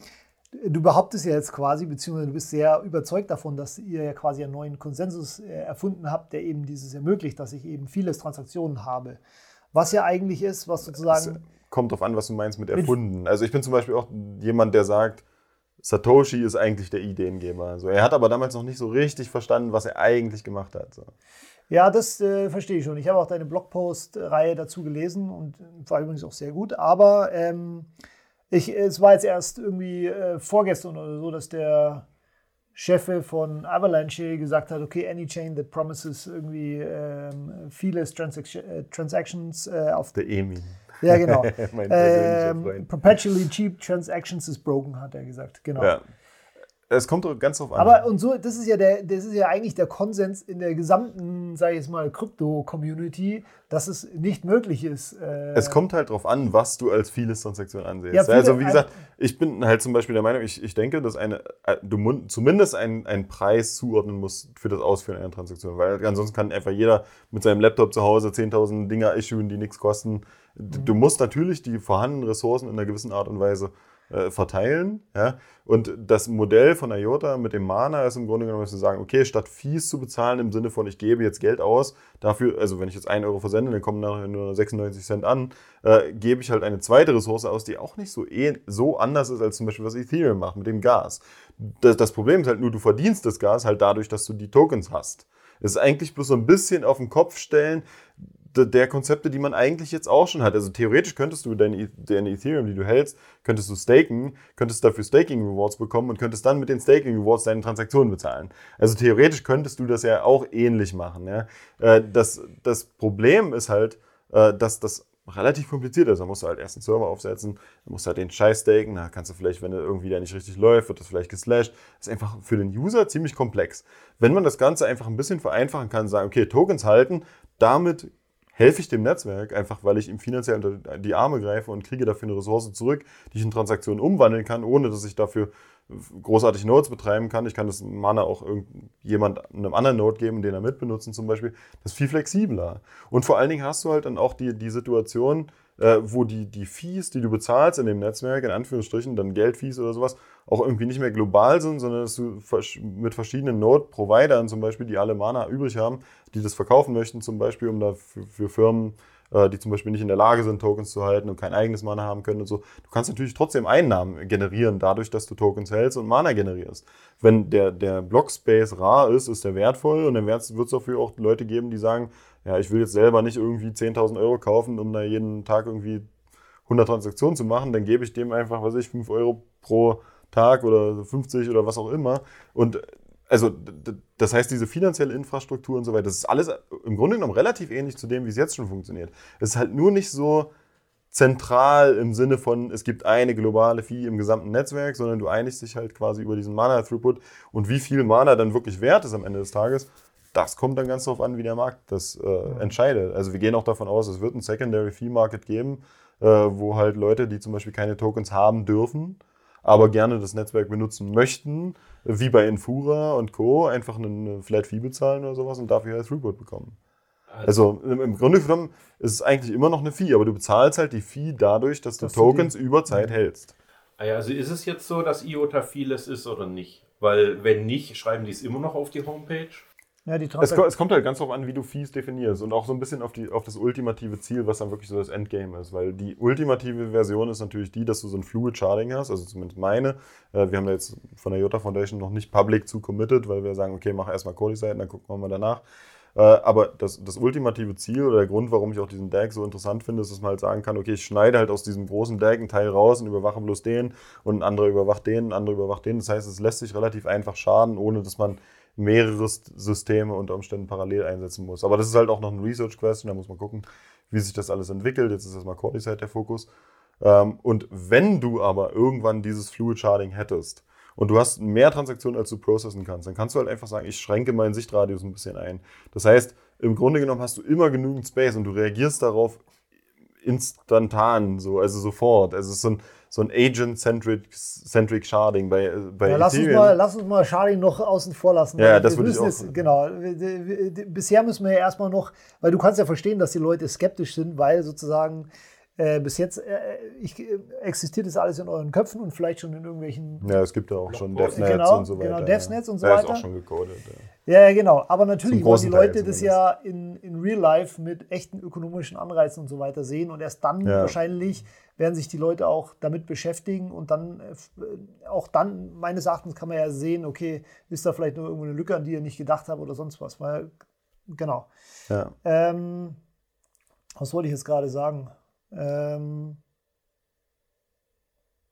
S2: du behauptest ja jetzt quasi, beziehungsweise du bist sehr überzeugt davon, dass ihr ja quasi einen neuen Konsensus äh, erfunden habt, der eben dieses ermöglicht, dass ich eben viele Transaktionen habe. Was ja eigentlich ist, was sozusagen.
S3: Es kommt darauf an, was du meinst mit erfunden. Also ich bin zum Beispiel auch jemand, der sagt, Satoshi ist eigentlich der Ideengeber. Also er hat aber damals noch nicht so richtig verstanden, was er eigentlich gemacht hat. So.
S2: Ja, das äh, verstehe ich schon. Ich habe auch deine Blogpost-Reihe dazu gelesen und war übrigens auch sehr gut. Aber ähm, ich, es war jetzt erst irgendwie äh, vorgestern oder so, dass der Chef von Avalanche gesagt hat, okay, any chain that promises irgendwie ähm, viele Transac äh, Transactions äh, auf
S3: der EMI.
S2: Ja, genau. ähm, perpetually cheap transactions is broken, hat er gesagt. Genau. Ja.
S3: Es kommt ganz drauf an.
S2: Aber und so, das ist ja der, das ist ja eigentlich der Konsens in der gesamten, sage ich jetzt mal, Krypto-Community, dass es nicht möglich ist.
S3: Äh es kommt halt drauf an, was du als vieles Transaktion ansehst. Ja, also wie gesagt, ich bin halt zum Beispiel der Meinung, ich, ich denke, dass eine, äh, du zumindest einen, einen Preis zuordnen musst für das Ausführen einer Transaktion, weil ansonsten kann einfach jeder mit seinem Laptop zu Hause 10.000 Dinger issuen, die nichts kosten. Mhm. Du musst natürlich die vorhandenen Ressourcen in einer gewissen Art und Weise äh, verteilen. Ja? Und das Modell von IOTA mit dem Mana ist im Grunde genommen, dass wir sagen, okay, statt Fees zu bezahlen im Sinne von, ich gebe jetzt Geld aus, dafür, also wenn ich jetzt 1 Euro versende, dann kommen nachher nur 96 Cent an, äh, gebe ich halt eine zweite Ressource aus, die auch nicht so, eh, so anders ist als zum Beispiel, was Ethereum macht mit dem Gas. Das, das Problem ist halt nur, du verdienst das Gas halt dadurch, dass du die Tokens hast. Es ist eigentlich bloß so ein bisschen auf den Kopf stellen, der Konzepte, die man eigentlich jetzt auch schon hat. Also theoretisch könntest du deine, deine Ethereum, die du hältst, könntest du staken, könntest dafür Staking Rewards bekommen und könntest dann mit den Staking Rewards deine Transaktionen bezahlen. Also theoretisch könntest du das ja auch ähnlich machen. Ja? Äh, das, das Problem ist halt, äh, dass das relativ kompliziert ist. Da musst du halt erst einen Server aufsetzen, dann musst du halt den Scheiß staken, da kannst du vielleicht, wenn er irgendwie der nicht richtig läuft, wird das vielleicht geslashed. Das ist einfach für den User ziemlich komplex. Wenn man das Ganze einfach ein bisschen vereinfachen kann, sagen, okay, Tokens halten, damit helfe ich dem Netzwerk, einfach weil ich ihm finanziell unter die Arme greife und kriege dafür eine Ressource zurück, die ich in Transaktionen umwandeln kann, ohne dass ich dafür großartig Nodes betreiben kann. Ich kann das Mana auch jemand einem anderen Node geben, den er mitbenutzen zum Beispiel. Das ist viel flexibler. Und vor allen Dingen hast du halt dann auch die, die Situation, äh, wo die, die Fees, die du bezahlst in dem Netzwerk, in Anführungsstrichen, dann Geldfees oder sowas, auch irgendwie nicht mehr global sind, sondern dass du mit verschiedenen Node-Providern zum Beispiel, die alle Mana übrig haben, die das verkaufen möchten, zum Beispiel, um da für, für Firmen, äh, die zum Beispiel nicht in der Lage sind, Tokens zu halten und kein eigenes Mana haben können und so. Du kannst natürlich trotzdem Einnahmen generieren, dadurch, dass du Tokens hältst und Mana generierst. Wenn der, der Blockspace rar ist, ist der wertvoll und dann wird es dafür auch Leute geben, die sagen, ja, ich will jetzt selber nicht irgendwie 10.000 Euro kaufen, um da jeden Tag irgendwie 100 Transaktionen zu machen, dann gebe ich dem einfach, was ich, 5 Euro pro Tag oder 50 oder was auch immer. Und also das heißt, diese finanzielle Infrastruktur und so weiter, das ist alles im Grunde genommen relativ ähnlich zu dem, wie es jetzt schon funktioniert. Es ist halt nur nicht so zentral im Sinne von, es gibt eine globale Fee im gesamten Netzwerk, sondern du einigst dich halt quasi über diesen Mana-Throughput und wie viel Mana dann wirklich wert ist am Ende des Tages. Das kommt dann ganz darauf an, wie der Markt das äh, entscheidet. Also wir gehen auch davon aus, es wird ein Secondary Fee Market geben, äh, wo halt Leute, die zum Beispiel keine Tokens haben dürfen, aber gerne das Netzwerk benutzen möchten, wie bei Infura und Co., einfach eine Flat Fee bezahlen oder sowas und dafür halt Throughput bekommen. Also, also im Grunde genommen ist es eigentlich immer noch eine Fee, aber du bezahlst halt die Fee dadurch, dass du dass Tokens du über Zeit mhm. hältst.
S4: Ah also ist es jetzt so, dass IOTA vieles ist oder nicht? Weil wenn nicht, schreiben die es immer noch auf die Homepage?
S3: Ja, die es, es, kommt halt ganz darauf an, wie du Fees definierst und auch so ein bisschen auf, die, auf das ultimative Ziel, was dann wirklich so das Endgame ist. Weil die ultimative Version ist natürlich die, dass du so ein Fluid Charting hast, also zumindest meine. Äh, wir haben da jetzt von der Jota Foundation noch nicht public zu committed, weil wir sagen, okay, mach erstmal Cody-Seiten, dann gucken wir mal danach. Äh, aber das, das ultimative Ziel oder der Grund, warum ich auch diesen DAG so interessant finde, ist, dass man halt sagen kann, okay, ich schneide halt aus diesem großen DAG einen Teil raus und überwache bloß den und ein anderer überwacht den, ein anderer überwacht den. Das heißt, es lässt sich relativ einfach schaden, ohne dass man mehrere Systeme unter Umständen parallel einsetzen muss. Aber das ist halt auch noch ein Research Question, da muss man gucken, wie sich das alles entwickelt. Jetzt ist erstmal Cordyceps der Fokus. Ähm, und wenn du aber irgendwann dieses Fluid Sharding hättest und du hast mehr Transaktionen, als du processen kannst, dann kannst du halt einfach sagen, ich schränke meinen Sichtradius ein bisschen ein. Das heißt, im Grunde genommen hast du immer genügend Space und du reagierst darauf instantan, so, also sofort. Also es ist so ein, so ein Agent-Centric Centric Sharding bei, bei
S2: ja, lass, uns mal, lass uns mal Sharding noch außen vor lassen.
S3: Ja, das würde ich auch.
S2: Jetzt, genau. Bisher müssen wir ja erstmal noch, weil du kannst ja verstehen, dass die Leute skeptisch sind, weil sozusagen äh, bis jetzt äh, ich, äh, existiert das alles in euren Köpfen und vielleicht schon in irgendwelchen.
S3: Ja, es gibt ja auch schon DevNets
S2: genau,
S3: und so weiter.
S2: Genau, DevNets und so
S3: ja,
S2: weiter.
S3: ist auch schon gecodet.
S2: Ja, ja genau. Aber natürlich wollen die Leute
S3: Teil
S2: das ja in, in Real Life mit echten ökonomischen Anreizen und so weiter sehen und erst dann
S3: Ja.
S2: wahrscheinlich werden sich die Leute auch damit beschäftigen und dann äh, auch dann, meines Erachtens, kann man ja sehen, okay, ist da vielleicht nur irgendwo eine Lücke, an die ihr nicht gedacht habt oder sonst was. Weil, genau.
S3: Ja.
S2: Ähm, was wollte ich jetzt gerade sagen? Ähm,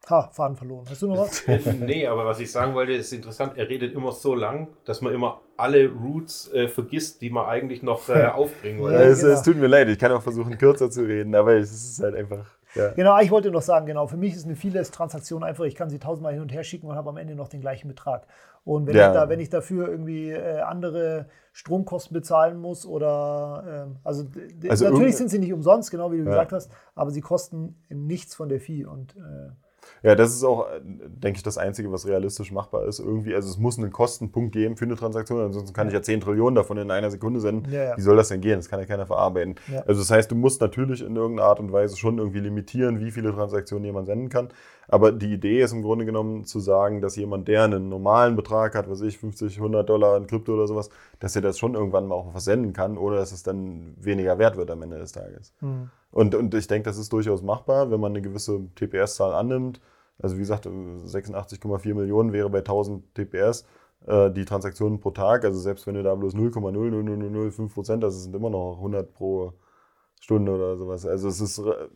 S2: ha, Faden verloren. Hast du noch was?
S4: nee, aber was ich sagen wollte, ist interessant. Er redet immer so lang, dass man immer alle Roots äh, vergisst, die man eigentlich noch äh, aufbringen
S2: Ja,
S4: wollte.
S3: es,
S2: genau.
S3: es tut mir leid, ich kann auch versuchen, kürzer zu reden, aber es ist halt einfach. Ja.
S2: Genau, ich wollte noch sagen, genau, für mich ist eine Vieles-Transaktion einfach, ich kann sie tausendmal hin und her schicken und habe am Ende noch den gleichen Betrag. Und wenn,
S3: Ja.
S2: ich, da, wenn ich dafür irgendwie äh, andere Stromkosten bezahlen muss oder, ähm, also,
S3: Also
S2: natürlich sind sie nicht umsonst, genau wie du
S3: Ja.
S2: gesagt hast, aber sie kosten nichts von der Fee. Und äh,
S3: Ja, das ist auch, äh, denke ich, das Einzige, was realistisch machbar ist. Irgendwie, also es muss einen Kostenpunkt geben für eine Transaktion, ansonsten kann ich ja 10 Trillionen davon in einer Sekunde senden.
S2: Ja, ja.
S3: Wie soll das denn gehen? Das kann ja keiner verarbeiten.
S2: Ja.
S3: Also das heißt, du musst natürlich in irgendeiner Art und Weise schon irgendwie limitieren, wie viele Transaktionen jemand senden kann. Aber die Idee ist im Grunde genommen zu sagen, dass jemand, der einen normalen Betrag hat, was ich, 50, 100 Dollar in Krypto oder sowas, dass er das schon irgendwann mal auch versenden kann, ohne dass es dann weniger wert wird am Ende des Tages.
S2: hm.
S3: Und, und ich denke, das ist durchaus machbar, wenn man eine gewisse TPS-Zahl annimmt. Also wie gesagt, 86,4 Millionen wäre bei 1000 TPS äh, die Transaktionen pro Tag. Also selbst wenn du da bloß 0,00005 Prozent, das sind immer noch 100 pro Stunde oder sowas. Also es ist, re-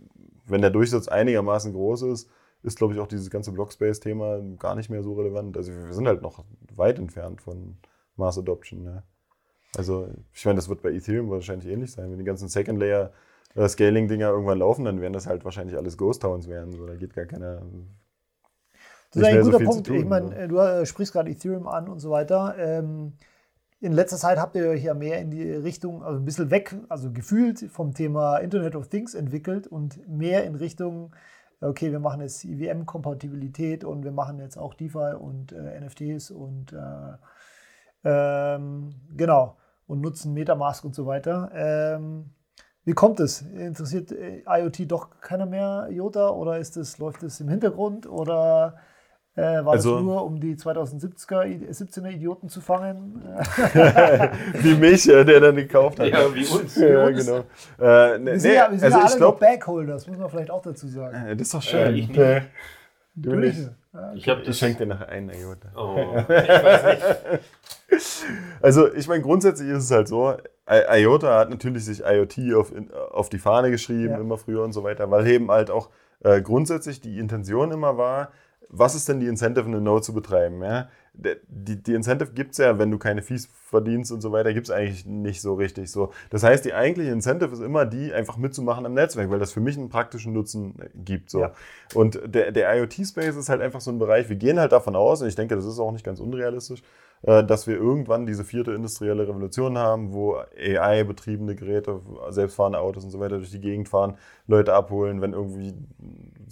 S3: wenn der Durchsatz einigermaßen groß ist, ist, glaube ich, auch dieses ganze Blockspace-Thema gar nicht mehr so relevant. Also wir sind halt noch weit entfernt von Mass Adoption. Ne? Also ich meine, das wird bei Ethereum wahrscheinlich ähnlich sein. Wenn die ganzen Second Layer äh, Scaling-Dinger irgendwann laufen, dann werden das halt wahrscheinlich alles Ghost Towns werden. So, da geht gar keiner.
S2: Das ist ein
S3: so
S2: guter
S3: zu
S2: Punkt.
S3: tun,
S2: ich meine,
S3: so.
S2: äh, du äh, sprichst gerade Ethereum an und so weiter. Ähm, in letzter Zeit habt ihr euch ja mehr in die Richtung, also ein bisschen weg, also gefühlt vom Thema Internet of Things entwickelt und mehr in Richtung, okay, wir machen jetzt IWM-Kompatibilität und wir machen jetzt auch DeFi und äh, NFTs und äh, ähm, genau und nutzen Metamask und so weiter. Ähm, wie kommt es? Interessiert äh, IoT doch keiner mehr, Jota, oder ist es, läuft es im Hintergrund oder äh, war
S3: Also-
S2: das nur, um die 2017er, I- 17er Idioten zu fangen?
S3: Wie mich, äh, der dann gekauft hat.
S4: Ja, wie uns.
S3: Ja,
S4: Wie uns.
S3: genau. Äh, ne,
S2: Wir sind
S3: nee,
S2: ja, wir sind
S3: also
S2: ja
S3: ich
S2: alle
S3: glaube,
S2: noch Backholders, muss man vielleicht auch dazu sagen.
S3: das ist doch
S4: Äh,
S3: schön.
S4: ich nicht.
S3: Nee, du nicht.
S4: Ich habe
S3: Ich
S4: das.
S3: schenke dir nachher einen, Iota.
S4: Oh, ich weiß nicht.
S3: Also, ich meine, grundsätzlich ist es halt so, I IOTA hat natürlich sich IoT auf, in, auf die Fahne geschrieben,
S2: Ja.
S3: immer früher und so weiter, weil eben halt auch äh, grundsätzlich die Intention immer war, was ist denn die Incentive, eine Node zu betreiben? Ja? Die, die Incentive gibt es ja, wenn du keine Fees verdienst und so weiter, gibt es eigentlich nicht so richtig so. Das heißt, die eigentliche Incentive ist immer die, einfach mitzumachen am Netzwerk, weil das für mich einen praktischen Nutzen äh, gibt. So.
S2: Ja.
S3: Und der, der IoT-Space ist halt einfach so ein Bereich, wir gehen halt davon aus, und ich denke, das ist auch nicht ganz unrealistisch, äh, dass wir irgendwann diese vierte industrielle Revolution haben, wo AI-betriebene Geräte, selbstfahrende Autos und so weiter durch die Gegend fahren, Leute abholen, wenn irgendwie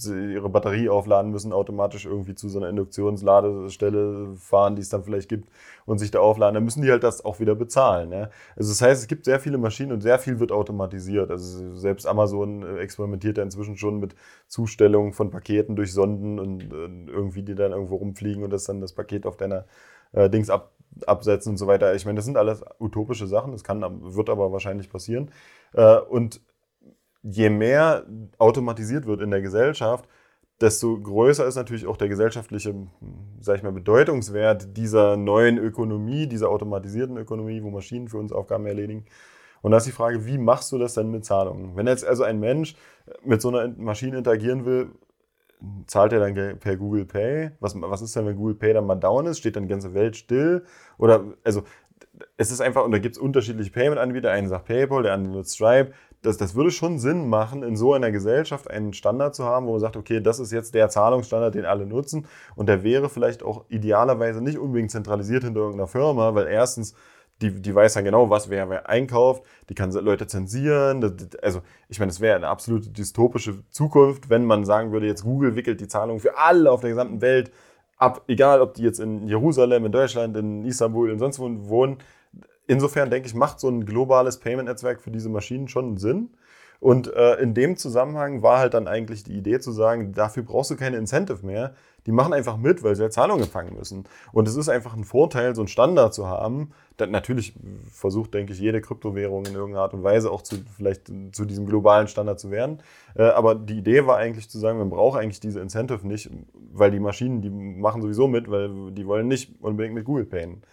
S3: ihre Batterie aufladen müssen, automatisch irgendwie zu so einer Induktionsladestelle fahren, die es dann vielleicht gibt und sich da aufladen, dann müssen die halt das auch wieder bezahlen. Ja? Also das heißt, es gibt sehr viele Maschinen und sehr viel wird automatisiert. Also selbst Amazon äh, experimentiert ja inzwischen schon mit Zustellung von Paketen durch Sonden und äh, irgendwie die dann irgendwo rumfliegen und das dann das Paket auf deiner äh, Dings ab, absetzen und so weiter. Ich meine, das sind alles utopische Sachen, das kann, wird aber wahrscheinlich passieren. Äh, und je mehr automatisiert wird in der Gesellschaft, desto größer ist natürlich auch der gesellschaftliche, sag ich mal, Bedeutungswert dieser neuen Ökonomie, dieser automatisierten Ökonomie, wo Maschinen für uns Aufgaben erledigen. Und da ist die Frage, wie machst du das denn mit Zahlungen? Wenn jetzt also ein Mensch mit so einer Maschine interagieren will, zahlt er dann per Google Pay? Was, was ist denn, wenn Google Pay dann mal down ist? Steht dann die ganze Welt still? Oder, also, es ist einfach, und da gibt es unterschiedliche Payment-Anbieter. Einer sagt PayPal, der andere nutzt Stripe. Das, das würde schon Sinn machen, in so einer Gesellschaft einen Standard zu haben, wo man sagt, okay, das ist jetzt der Zahlungsstandard, den alle nutzen. Und der wäre vielleicht auch idealerweise nicht unbedingt zentralisiert hinter irgendeiner Firma, weil erstens, die, die weiß dann genau, was wer, wer einkauft, die kann Leute zensieren. Also, ich meine, es wäre eine absolute dystopische Zukunft, wenn man sagen würde, jetzt Google wickelt die Zahlung für alle auf der gesamten Welt ab, egal ob die jetzt in Jerusalem, in Deutschland, in Istanbul, in sonst wo wohnen. Insofern denke ich, macht so ein globales Payment-Netzwerk für diese Maschinen schon Sinn. Und äh, in dem Zusammenhang war halt dann eigentlich die Idee zu sagen, dafür brauchst du keine Incentive mehr. Die machen einfach mit, weil sie halt Zahlungen empfangen müssen. Und es ist einfach ein Vorteil, so einen Standard zu haben. Dann natürlich versucht, denke ich, jede Kryptowährung in irgendeiner Art und Weise auch zu, vielleicht zu diesem globalen Standard zu werden. Äh, aber die Idee war eigentlich zu sagen, man braucht eigentlich diese Incentive nicht, weil die Maschinen, die machen sowieso mit, weil die wollen nicht unbedingt mit Google payen.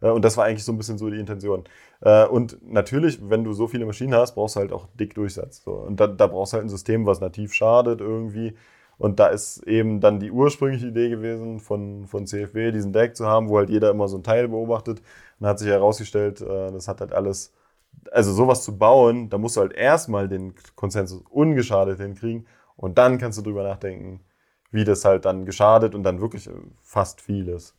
S3: Äh, Und das war eigentlich so ein bisschen so die Intention. Äh, Und natürlich, wenn du so viele Maschinen hast, brauchst du halt auch dick Durchsatz. Und da, da brauchst du halt ein System, was nativ schadet irgendwie. Und da ist eben dann die ursprüngliche Idee gewesen von, von CFW, diesen Deck zu haben, wo halt jeder immer so ein Teil beobachtet. Und hat sich herausgestellt, äh, das hat halt alles, also sowas zu bauen, da musst du halt erstmal den Konsensus ungeschadet hinkriegen und dann kannst du drüber nachdenken, wie das halt dann geschadet und dann wirklich fast vieles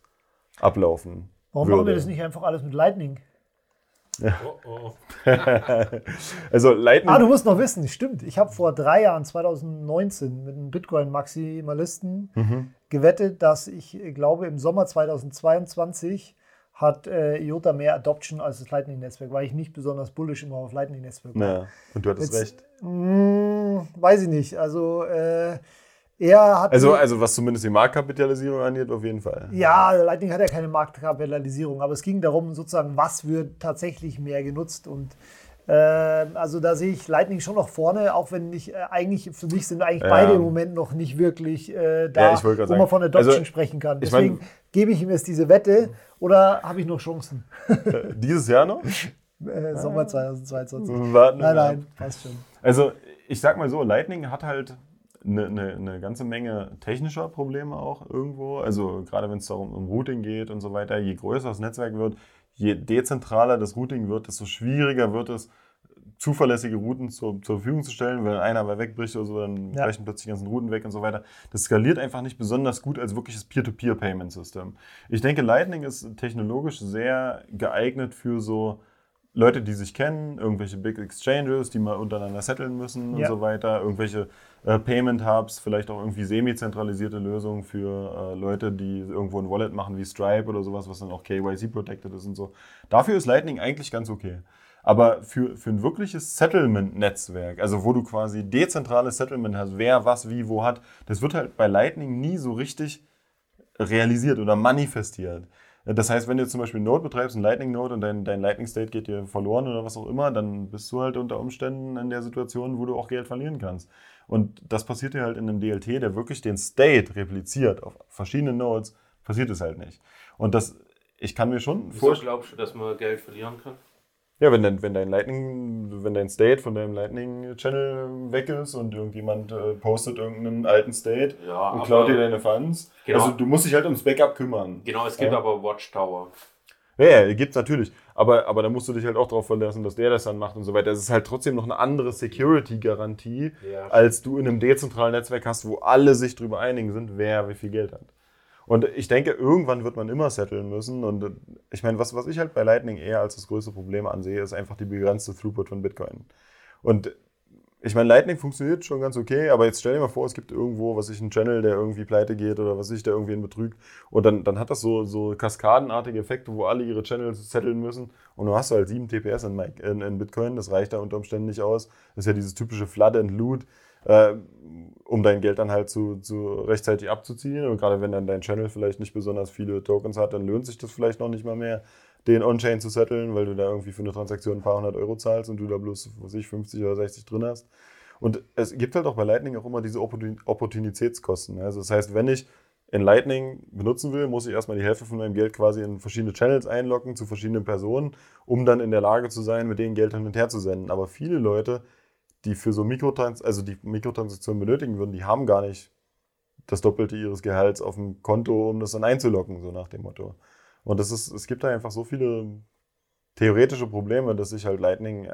S3: ablaufen.
S2: Warum
S3: würde.
S2: machen wir das nicht einfach alles mit Lightning?
S4: Oh, oh.
S3: Also Lightning.
S2: Ah, du musst noch wissen, stimmt. Ich habe vor drei Jahren, 2019, mit einem Bitcoin-Maximalisten
S3: Mhm.
S2: gewettet, dass ich äh, glaube, im Sommer 2022 hat äh, IOTA mehr Adoption als das Lightning-Netzwerk, weil ich nicht besonders bullish immer auf Lightning-Netzwerk war.
S3: Ja, und du hattest
S2: Jetzt-
S3: recht.
S2: Hm, weiß ich nicht. Also äh, er hat.
S3: Also, also was zumindest die Marktkapitalisierung angeht, auf jeden Fall.
S2: ja, Lightning hat ja keine Marktkapitalisierung, aber es ging darum, sozusagen, was wird tatsächlich mehr genutzt und äh, also da sehe ich Lightning schon noch vorne, auch wenn ich äh, eigentlich für mich sind eigentlich
S3: Ja.
S2: beide im Moment noch nicht wirklich äh, da,
S3: Ja,
S2: wo man
S3: sagen,
S2: von Adoption
S3: also,
S2: sprechen kann.
S3: ich mein-
S2: Deswegen gebe ich ihm jetzt diese Wette oder habe ich noch Chancen?
S3: Äh, Dieses Jahr noch?
S2: Äh, Sommer 2022.
S3: Warten,
S2: Nein, nein, passt schon.
S3: Also, ich sag mal so, Lightning hat halt eine, eine, eine ganze Menge technischer Probleme auch irgendwo. Also, gerade wenn es darum um Routing geht und so weiter, je größer das Netzwerk wird, je dezentraler das Routing wird, desto schwieriger wird es, zuverlässige Routen zur, zur Verfügung zu stellen. Wenn einer mal wegbricht oder so, dann
S2: Ja.
S3: brechen plötzlich die ganzen Routen weg und so weiter. Das skaliert einfach nicht besonders gut als wirkliches Peer-to-Peer-Payment-System. Ich denke, Lightning ist technologisch sehr geeignet für so Leute, die sich kennen, irgendwelche Big Exchanges, die mal untereinander setteln müssen und
S2: Ja.
S3: so weiter, irgendwelche äh, Payment Hubs, vielleicht auch irgendwie semi-zentralisierte Lösungen für äh, Leute, die irgendwo ein Wallet machen wie Stripe oder sowas, was dann auch KYC protected ist und so. Dafür ist Lightning eigentlich ganz okay. Aber für, für ein wirkliches Settlement-Netzwerk, also wo du quasi dezentrales Settlement hast, wer was wie wo hat, das wird halt bei Lightning nie so richtig realisiert oder manifestiert. Das heißt, wenn du zum Beispiel einen Node betreibst, einen Lightning-Node und dein, dein Lightning-State geht dir verloren oder was auch immer, dann bist du halt unter Umständen in der Situation, wo du auch Geld verlieren kannst. Und das passiert dir halt in einem DLT, der wirklich den State repliziert auf verschiedenen Nodes, passiert es halt nicht. Und das, ich kann mir schon vorstellen,
S4: glaubst du, dass man Geld verlieren kann?
S3: Ja, wenn dein, wenn dein Lightning, wenn dein State von deinem Lightning-Channel weg ist und irgendjemand äh, postet irgendeinen alten State
S4: Ja,
S3: und klaut dir deine Funds,
S4: Genau.
S3: also du musst dich halt ums Backup kümmern.
S4: Genau, es gibt
S3: Ja.
S4: aber Watchtower.
S3: Ja, ja, gibt's natürlich. Aber, aber da musst du dich halt auch darauf verlassen, dass der das dann macht und so weiter. Es ist halt trotzdem noch eine andere Security-Garantie,
S4: Ja.
S3: als du in einem dezentralen Netzwerk hast, wo alle sich drüber einigen sind, wer wie viel Geld hat. Und ich denke, irgendwann wird man immer setteln müssen. Und äh, ich meine, was, was ich halt bei Lightning eher als das größte Problem ansehe, ist einfach die begrenzte Throughput von Bitcoin. Und ich meine, Lightning funktioniert schon ganz okay, aber jetzt stell dir mal vor, es gibt irgendwo, was ich, einen Channel, der irgendwie pleite geht oder was ich, der irgendwen betrügt. Und dann, dann hat das so, so kaskadenartige Effekte, wo alle ihre Channels setteln müssen. Und du hast halt 7 TPS in, in, in Bitcoin, das reicht da unter Umständen nicht aus. Das ist ja dieses typische Flood and Loot, äh, um dein Geld dann halt zu, zu rechtzeitig abzuziehen. Und gerade wenn dann dein Channel vielleicht nicht besonders viele Tokens hat, dann lohnt sich das vielleicht noch nicht mal mehr, den On-Chain zu setteln, weil du da irgendwie für eine Transaktion ein paar hundert Euro zahlst und du da bloß, was ich, 50 oder 60 drin hast. Und es gibt halt auch bei Lightning auch immer diese Opportun- Opportunitätskosten. Also das heißt, wenn ich in Lightning benutzen will, muss ich erstmal die Hälfte von meinem Geld quasi in verschiedene Channels einloggen zu verschiedenen Personen, um dann in der Lage zu sein, mit denen Geld hin und her zu senden. Aber viele Leute, die für so Mikrotrans also die Mikrotransaktionen benötigen würden, die haben gar nicht das Doppelte ihres Gehalts auf dem Konto, um das dann einzulocken, so nach dem Motto. Und das ist, es gibt da einfach so viele theoretische Probleme, dass ich halt Lightning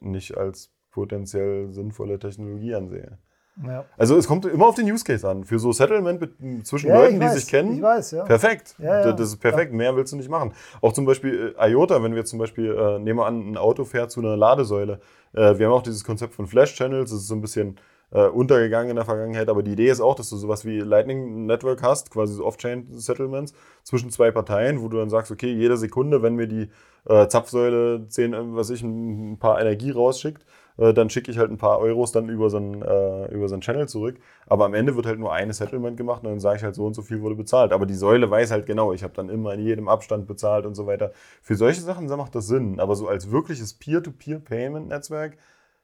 S3: nicht als potenziell sinnvolle Technologie ansehe.
S2: Ja.
S3: Also es kommt immer auf den Use Case an. Für so Settlement mit, zwischen
S2: Ja,
S3: Leuten,
S2: ich
S3: die
S2: weiß,
S3: sich kennen,
S2: ich weiß, ja.
S3: perfekt.
S2: Ja,
S3: das ist perfekt. Mehr willst du nicht machen. Auch zum Beispiel äh, IOTA, wenn wir jetzt zum Beispiel, äh, nehmen wir an, ein Auto fährt zu einer Ladesäule. Äh, wir haben auch dieses Konzept von Flash Channels, das ist so ein bisschen äh, untergegangen in der Vergangenheit, aber die Idee ist auch, dass du sowas wie Lightning Network hast, quasi so Off-Chain-Settlements zwischen zwei Parteien, wo du dann sagst, okay, jede Sekunde, wenn mir die äh, Zapfsäule 10, äh, was ich, ein paar Energie rausschickt, äh, dann schicke ich halt ein paar Euros dann über so, einen, äh, über so einen Channel zurück. Aber am Ende wird halt nur eine Settlement gemacht und dann sage ich halt so und so viel wurde bezahlt. Aber die Säule weiß halt genau, ich habe dann immer in jedem Abstand bezahlt und so weiter. Für solche Sachen macht das Sinn. Aber so als wirkliches Peer-to-Peer-Payment-Netzwerk,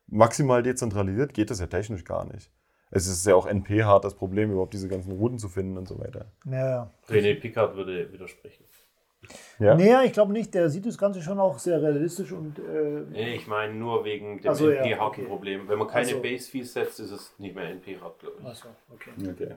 S3: maximal dezentralisiert, geht das ja technisch gar nicht. Es ist ja auch NP-hart das Problem, überhaupt diese ganzen Routen zu finden und so weiter.
S2: Ja, ja.
S4: René Pickard würde widersprechen.
S3: Ja?
S2: Nee, ich glaube nicht. Der sieht das Ganze schon auch sehr realistisch und äh,
S4: Nee, ich meine nur wegen dem
S2: Ach so, ja,
S4: NP-harten
S2: okay.
S4: Problem. Wenn man keine
S2: Ach so.
S4: Base-Fees setzt, ist es nicht mehr NP-hart, glaube ich.
S2: Achso, okay.
S3: Okay.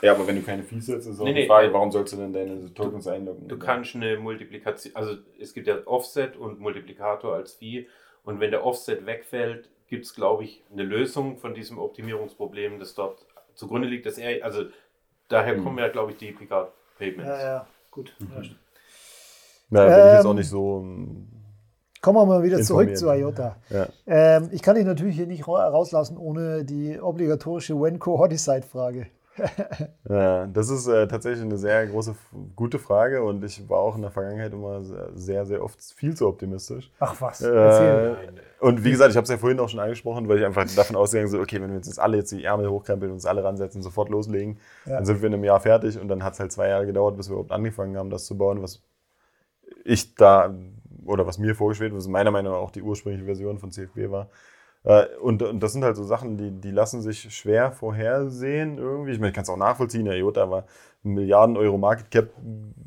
S3: Ja, aber wenn du keine Fees setzt, ist auch
S4: Nee,
S3: die
S4: nee,
S3: Frage, warum sollst du denn deine Tokens einloggen?
S4: Du kannst eine Multiplikation, also es gibt ja Offset und Multiplikator als Fee und wenn der Offset wegfällt, gibt es, glaube ich, eine Lösung von diesem Optimierungsproblem, das dort zugrunde liegt, dass er, also daher
S3: Mhm.
S4: kommen ja, glaube ich, die Picard Payments.
S2: Ja, ja, gut. Ja, stimmt.
S3: Ja, bin ich jetzt auch
S2: Ähm,
S3: nicht so. ähm,
S2: Kommen wir mal wieder zurück zu IOTA.
S3: Ja.
S2: Ähm, ich kann dich natürlich hier nicht ra- rauslassen ohne die obligatorische Wenco-Hoddyside-Frage.
S3: Ja, das ist äh, tatsächlich eine sehr große, gute Frage und ich war auch in der Vergangenheit immer sehr, sehr, oft viel zu optimistisch.
S2: Ach was,
S3: Äh, und wie gesagt, ich habe es ja vorhin auch schon angesprochen, weil ich einfach davon ausgegangen bin, so, okay, wenn wir jetzt alle jetzt die Ärmel hochkrempeln und uns alle ransetzen, sofort loslegen,
S2: Ja.
S3: dann sind wir in einem Jahr fertig und dann hat es halt zwei Jahre gedauert, bis wir überhaupt angefangen haben, das zu bauen, was ich da oder was mir vorgeschwebt, was meiner Meinung nach auch die ursprüngliche Version von CFB war. Äh, Und, und das sind halt so Sachen, die, die lassen sich schwer vorhersehen irgendwie. Ich meine, ich kann es auch nachvollziehen. Der IOTA war ein Milliarden Euro Market Cap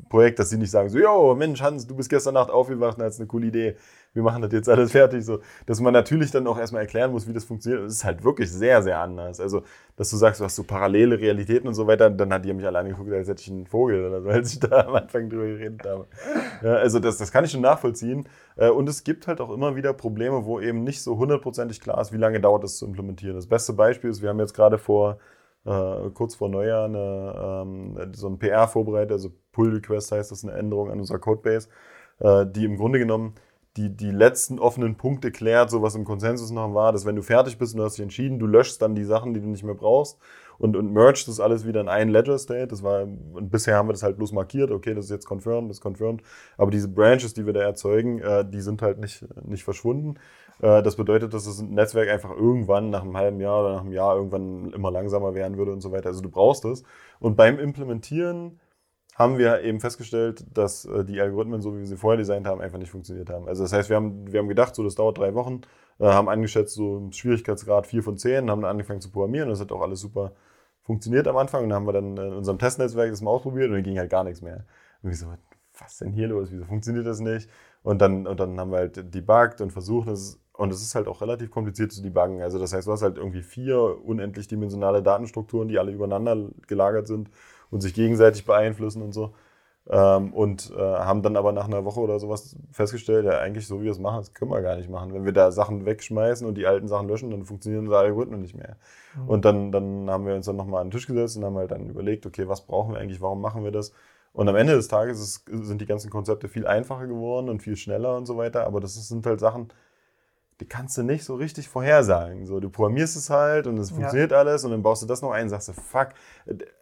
S3: Projekt, dass sie nicht sagen so, yo, Mensch, Hans, du bist gestern Nacht aufgewacht und hast eine coole Idee. Wir machen das jetzt alles fertig. So, dass man natürlich dann auch erstmal erklären muss, wie das funktioniert. Das ist halt wirklich sehr, sehr anders. Also, dass du sagst, du hast so parallele Realitäten und so weiter, dann hat die mich alle angeguckt, als hätte ich einen Vogel oder so, als ich da am Anfang drüber geredet habe. Ja, also das, das kann ich schon nachvollziehen. Äh, Und es gibt halt auch immer wieder Probleme, wo eben nicht so hundertprozentig klar ist, wie lange dauert es zu implementieren. Das beste Beispiel ist, wir haben jetzt gerade vor, äh, kurz vor Neujahr eine, ähm, so ein PR vorbereitet, also Pull Request heißt das, eine Änderung an unserer Codebase, äh, die im Grunde genommen die, die letzten offenen Punkte klärt, so was im Konsensus noch war, dass wenn du fertig bist und du hast dich entschieden, du löschst dann die Sachen, die du nicht mehr brauchst und, und mergst das alles wieder in einen Ledger State. Das war, und bisher haben wir das halt bloß markiert, okay, das ist jetzt confirmed, das ist confirmed. Aber diese Branches, die wir da erzeugen, äh, die sind halt nicht, nicht verschwunden. Äh, das bedeutet, dass das Netzwerk einfach irgendwann nach einem halben Jahr oder nach einem Jahr irgendwann immer langsamer werden würde und so weiter. Also du brauchst es. Und beim Implementieren haben wir eben festgestellt, dass äh, die Algorithmen, so wie wir sie vorher designt haben, einfach nicht funktioniert haben. Also das heißt, wir haben, wir haben gedacht, so das dauert drei Wochen, äh, haben angeschätzt, so im Schwierigkeitsgrad 4 von 10, haben dann angefangen zu programmieren und das hat auch alles super funktioniert am Anfang. Und dann haben wir dann in unserem Testnetzwerk das mal ausprobiert und dann ging halt gar nichts mehr. Und wir so, was denn hier los? Wieso funktioniert das nicht? Und dann, und dann haben wir halt debuggt und versucht, das und es ist halt auch relativ kompliziert zu debuggen. Also das heißt, du hast halt irgendwie vier unendlich dimensionale Datenstrukturen, die alle übereinander gelagert sind und sich gegenseitig beeinflussen und so. Ähm, und äh, haben dann aber nach einer Woche oder sowas festgestellt, ja, eigentlich so wie wir es machen, das können wir gar nicht machen. Wenn wir da Sachen wegschmeißen und die alten Sachen löschen, dann funktionieren unsere Algorithmen nicht mehr. Und dann, dann haben wir uns dann nochmal an den Tisch gesetzt und haben halt dann überlegt, okay, was brauchen wir eigentlich, warum machen wir das? Und am Ende des Tages ist, sind die ganzen Konzepte viel einfacher geworden und viel schneller und so weiter, aber das sind halt Sachen, die kannst du nicht so richtig vorhersagen. So, du programmierst es halt und es funktioniert alles und dann baust du das noch ein und sagst du, fuck.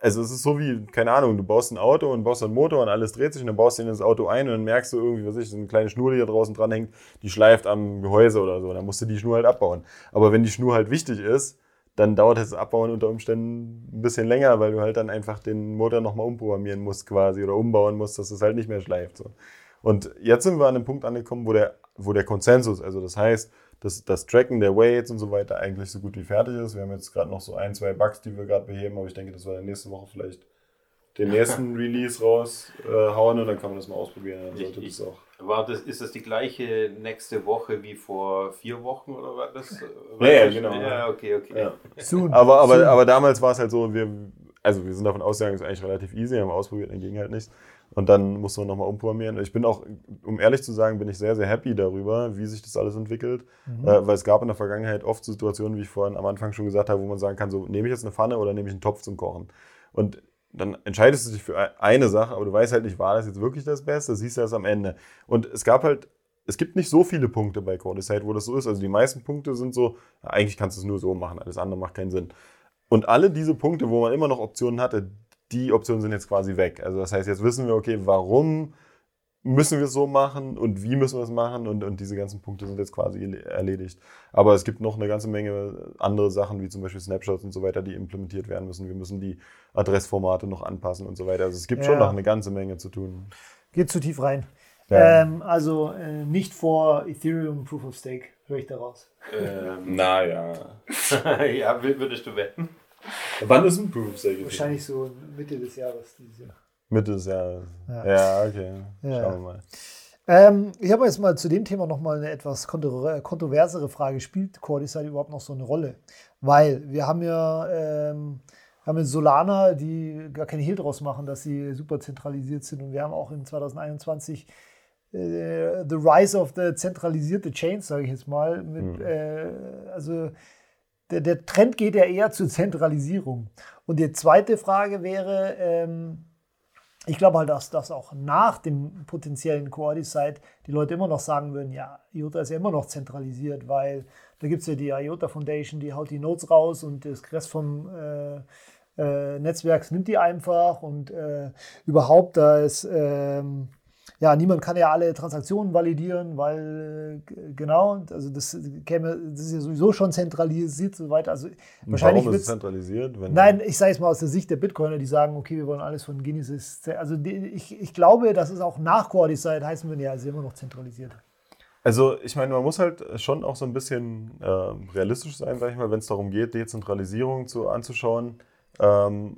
S3: Also es ist so wie, keine Ahnung, du baust ein Auto und baust einen Motor und alles dreht sich und dann baust du in das Auto ein und dann merkst du irgendwie, was ich, so eine kleine Schnur, die da draußen dran hängt, die schleift am Gehäuse oder so. Dann musst du die Schnur halt abbauen. Aber wenn die Schnur halt wichtig ist, dann dauert das Abbauen unter Umständen ein bisschen länger, weil du halt dann einfach den Motor nochmal umprogrammieren musst quasi oder umbauen musst, dass es halt nicht mehr schleift. So. Und jetzt sind wir an einem Punkt angekommen, wo der, wo der Konsensus, also das heißt, dass das Tracken der Weights und so weiter eigentlich so gut wie fertig ist. Wir haben jetzt gerade noch so ein, zwei Bugs, die wir gerade beheben, aber ich denke, dass wir nächste Woche vielleicht den nächsten Release raushauen und dann kann man das mal ausprobieren. Dann sollte
S4: Ich-
S3: das auch.
S4: War das, ist das die gleiche nächste Woche wie vor vier Wochen oder war das?
S3: Ja, ja, genau.
S4: Ja, okay, okay.
S3: Ja.
S2: Soon.
S3: Aber, aber,
S2: Soon.
S3: aber damals war es halt so, wir, also wir sind davon ausgegangen, es ist eigentlich relativ easy, haben ausprobiert, dann ging halt nichts. Und dann musste man nochmal umprogrammieren. Ich bin auch, um ehrlich zu sagen, bin ich sehr, sehr happy darüber, wie sich das alles entwickelt. Mhm. Äh, weil es gab in der Vergangenheit oft Situationen, wie ich vorhin am Anfang schon gesagt habe, wo man sagen kann, so nehme ich jetzt eine Pfanne oder nehme ich einen Topf zum Kochen. Und dann entscheidest du dich für eine Sache, aber du weißt halt nicht, war das jetzt wirklich das Beste, siehst du das am Ende. Und es gab halt, es gibt nicht so viele Punkte bei Cordicide, wo das so ist. Also die meisten Punkte sind so, eigentlich kannst du es nur so machen, alles andere macht keinen Sinn. Und alle diese Punkte, wo man immer noch Optionen hatte, die Optionen sind jetzt quasi weg. Also das heißt, jetzt wissen wir, okay, warum müssen wir es so machen und wie müssen wir es machen und, und diese ganzen Punkte sind jetzt quasi erledigt. Aber es gibt noch eine ganze Menge andere Sachen, wie zum Beispiel Snapshots und so weiter, die implementiert werden müssen. Wir müssen die Adressformate noch anpassen und so weiter. Also es gibt ja. schon noch eine ganze Menge zu tun.
S2: Geht zu tief rein. Ja. Ähm, also äh, nicht vor Ethereum Proof of Stake, höre ich daraus.
S3: Ähm, naja.
S4: ja, würdest du wetten?
S3: Wann ist ein Proof of Stake?
S2: Wahrscheinlich so Mitte des Jahres dieses Jahr.
S3: Mitte des Jahres. Ja, ja okay. Ja. Schauen wir mal.
S2: Ähm, ich habe jetzt mal zu dem Thema nochmal eine etwas kontroversere Frage. Spielt Cordicide überhaupt noch so eine Rolle? Weil wir haben ja, ähm, haben Solana, die gar keinen Hehl draus machen, dass sie super zentralisiert sind. Und wir haben auch in 2021 äh, The Rise of the zentralisierte Chains, sage ich jetzt mal. Mit, mhm. äh, also der, der, Trend geht ja eher zur Zentralisierung. Und die zweite Frage wäre, ähm, ich glaube halt, dass das auch nach dem potenziellen Core-Decide die Leute immer noch sagen würden, ja, IOTA ist ja immer noch zentralisiert, weil da gibt es ja die IOTA Foundation, die haut die Notes raus und das Rest vom äh, äh, Netzwerks nimmt die einfach und äh, überhaupt, da ist ähm, ja, niemand kann ja alle Transaktionen validieren, weil äh, genau, also das käme, das ist ja sowieso schon zentralisiert so weiter. Also
S3: wahrscheinlich Warum ist es zentralisiert?
S2: nein, ich sage es mal aus der Sicht der Bitcoiner, die sagen, okay, wir wollen alles von Genesis. Also ich, ich glaube, dass es auch nach Core-Decide heißen würde, ja, es ist immer noch zentralisiert.
S3: Also ich meine, man muss halt schon auch so ein bisschen äh, realistisch sein, sage ich mal, wenn es darum geht, Dezentralisierung zu, anzuschauen. Ähm,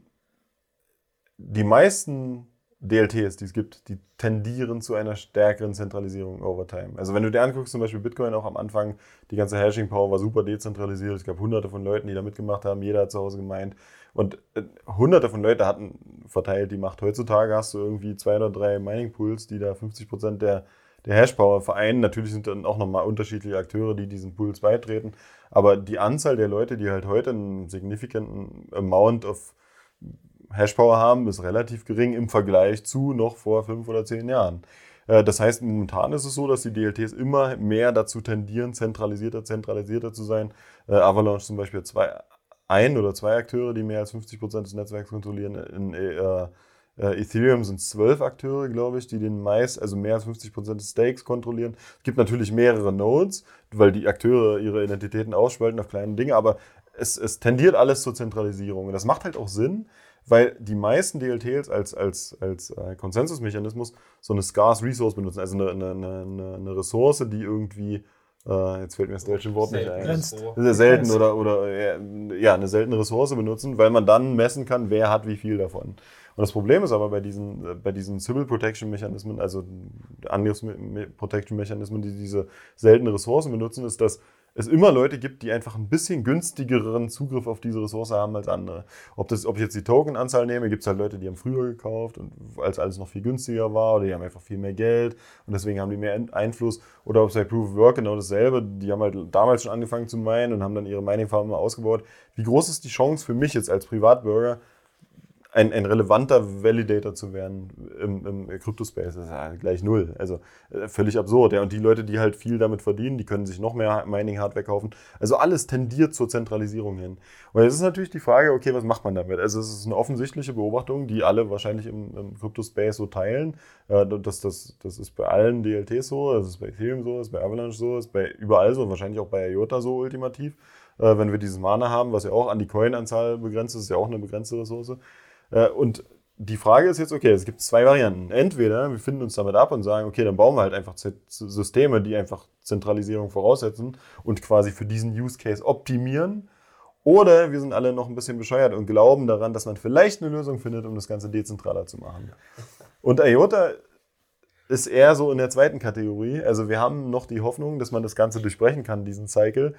S3: die meisten DLTs, die es gibt, die tendieren zu einer stärkeren Zentralisierung over time. Also wenn du dir anguckst, zum Beispiel Bitcoin auch am Anfang, die ganze Hashing-Power war super dezentralisiert. Es gab hunderte von Leuten, die da mitgemacht haben. Jeder hat zu Hause gemeint. Und äh, hunderte von Leuten hatten verteilt die Macht. Heutzutage hast du irgendwie zwei oder drei Mining-Pools, die da 50 Prozent der, der Hash-Power vereinen. Natürlich sind dann auch nochmal unterschiedliche Akteure, die diesen Pools beitreten. Aber die Anzahl der Leute, die halt heute einen signifikanten Amount of Hashpower haben, ist relativ gering im Vergleich zu noch vor fünf oder zehn Jahren. Äh, das heißt, momentan ist es so, dass die DLTs immer mehr dazu tendieren, zentralisierter, zentralisierter zu sein. Äh, Avalanche zum Beispiel zwei, ein oder zwei Akteure, die mehr als 50 Prozent des Netzwerks kontrollieren. In äh, äh, Ethereum sind zwölf Akteure, glaube ich, die den meist, also mehr als 50 Prozent des Stakes kontrollieren. Es gibt natürlich mehrere Nodes, weil die Akteure ihre Identitäten ausspalten auf kleine Dinge, aber es, es tendiert alles zur Zentralisierung. Und das macht halt auch Sinn, weil die meisten DLTs als, als, als äh, Konsensusmechanismus so eine scarce Resource benutzen, also eine, eine, eine, eine Ressource, die irgendwie, äh, jetzt fällt mir das deutsche Wort nicht ein, sehr selten oder, oder ja, eine seltene Ressource benutzen, weil man dann messen kann, wer hat wie viel davon. Und das Problem ist aber bei diesen, bei diesen Civil Protection Mechanismen, also Angriffs Protection Mechanismen, die diese seltene Ressourcen benutzen, ist, dass es immer Leute gibt, die einfach ein bisschen günstigeren Zugriff auf diese Ressource haben als andere. Ob, das, ob ich jetzt die Tokenanzahl nehme, gibt es halt Leute, die haben früher gekauft und als alles noch viel günstiger war oder die haben einfach viel mehr Geld und deswegen haben die mehr Einfluss. Oder ob es bei Proof of Work genau dasselbe, die haben halt damals schon angefangen zu meinen und haben dann ihre Mining-Farm ausgebaut. Wie groß ist die Chance für mich jetzt als Privatbürger, ein, ein relevanter Validator zu werden im, im Crypto-Space. Ist ja gleich null. Also äh, völlig absurd. Ja. Und die Leute, die halt viel damit verdienen, die können sich noch mehr Mining-Hardware kaufen. Also alles tendiert zur Zentralisierung hin. Und jetzt ist natürlich die Frage, okay, was macht man damit? Also es ist eine offensichtliche Beobachtung, die alle wahrscheinlich im, im Crypto-Space so teilen. Äh, das, das, das ist bei allen DLTs so, das ist bei Ethereum so, das ist bei Avalanche so, das ist bei überall so, wahrscheinlich auch bei IOTA so ultimativ. Äh, wenn wir dieses Mana haben, was ja auch an die Coin-Anzahl begrenzt ist, ist ja auch eine begrenzte Ressource. Äh, und die Frage ist jetzt, okay, es gibt zwei Varianten. Entweder wir finden uns damit ab und sagen, okay, dann bauen wir halt einfach Systeme, die einfach Zentralisierung voraussetzen und quasi für diesen Use Case optimieren. Oder wir sind alle noch ein bisschen bescheuert und glauben daran, dass man vielleicht eine Lösung findet, um das Ganze dezentraler zu machen. Und IOTA ist eher so in der zweiten Kategorie. Also wir haben noch die Hoffnung, dass man das Ganze durchbrechen kann, diesen Cycle.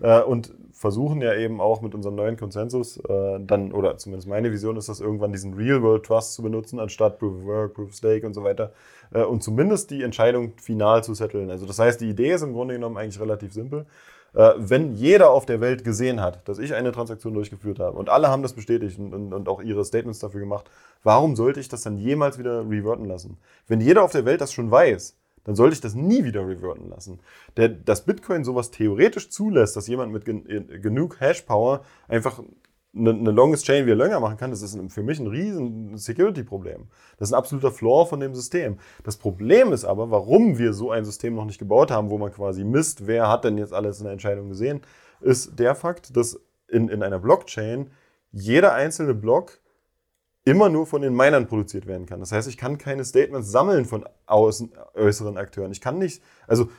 S3: Äh, und versuchen ja eben auch mit unserem neuen Konsensus äh, dann, oder zumindest meine Vision ist das, irgendwann diesen Real-World-Trust zu benutzen, anstatt Proof of Work, Proof of Stake und so weiter. Äh, und zumindest die Entscheidung final zu setteln. Also das heißt, die Idee ist im Grunde genommen eigentlich relativ simpel. Äh, wenn jeder auf der Welt gesehen hat, dass ich eine Transaktion durchgeführt habe und alle haben das bestätigt und, und, und auch ihre Statements dafür gemacht, warum sollte ich das dann jemals wieder reverten lassen? Wenn jeder auf der Welt das schon weiß, dann sollte ich das nie wieder reverten lassen. Der, dass Bitcoin sowas theoretisch zulässt, dass jemand mit gen, genug Hash-Power einfach eine, eine Longest Chain wie länger machen kann, das ist für mich ein riesen Security-Problem. Das ist ein absoluter Flaw von dem System. Das Problem ist aber, warum wir so ein System noch nicht gebaut haben, wo man quasi misst, wer hat denn jetzt alles in der Entscheidung gesehen, ist der Fakt, dass in, in einer Blockchain jeder einzelne Block immer nur von den Minern produziert werden kann. Das heißt, ich kann keine Statements sammeln von außen, äußeren Akteuren. Ich kann nicht, also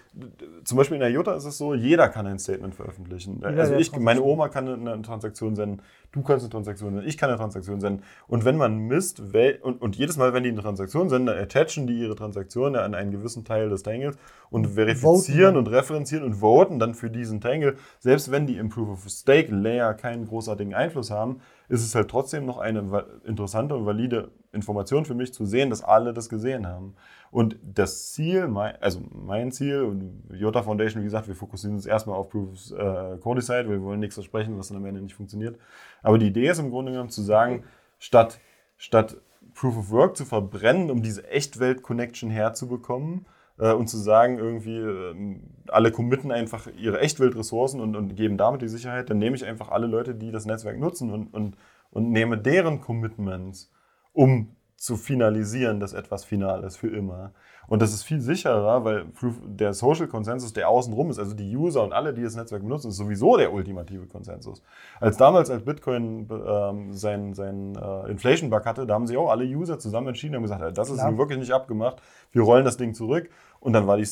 S3: zum Beispiel in der IOTA ist es so, jeder kann ein Statement veröffentlichen. Ja, also ich, meine Oma kann eine Transaktion senden, du kannst eine Transaktion senden, ich kann eine Transaktion senden. Und wenn man misst, und, und jedes Mal, wenn die eine Transaktion senden, dann attachen die ihre Transaktion an einen gewissen Teil des Tangles und verifizieren voten. und referenzieren und voten dann für diesen Tangle. Selbst wenn die im Proof of Stake Layer keinen großartigen Einfluss haben, ist es halt trotzdem noch eine interessante und valide Information für mich zu sehen, dass alle das gesehen haben. Und das Ziel, also mein Ziel und Jota Foundation, wie gesagt, wir fokussieren uns erstmal auf Proof of äh, Codicide, wir wollen nichts versprechen, was dann am Ende nicht funktioniert. Aber die Idee ist im Grunde genommen zu sagen, statt, statt Proof of Work zu verbrennen, um diese Echtwelt-Connection herzubekommen, äh, und zu sagen, irgendwie, äh, alle committen einfach ihre Echtwelt-Ressourcen und, und geben damit die Sicherheit, dann nehme ich einfach alle Leute, die das Netzwerk nutzen und, und, und nehme deren Commitments, um zu finalisieren, dass etwas final ist für immer. Und das ist viel sicherer, weil der Social Consensus, der außenrum ist, also die User und alle, die das Netzwerk benutzen, ist sowieso der ultimative Konsensus. Als damals, als Bitcoin ähm, seinen sein, äh, Inflation-Bug hatte, da haben sich auch alle User zusammen entschieden und gesagt, das ist ja. wirklich nicht abgemacht, wir rollen das Ding zurück und dann war die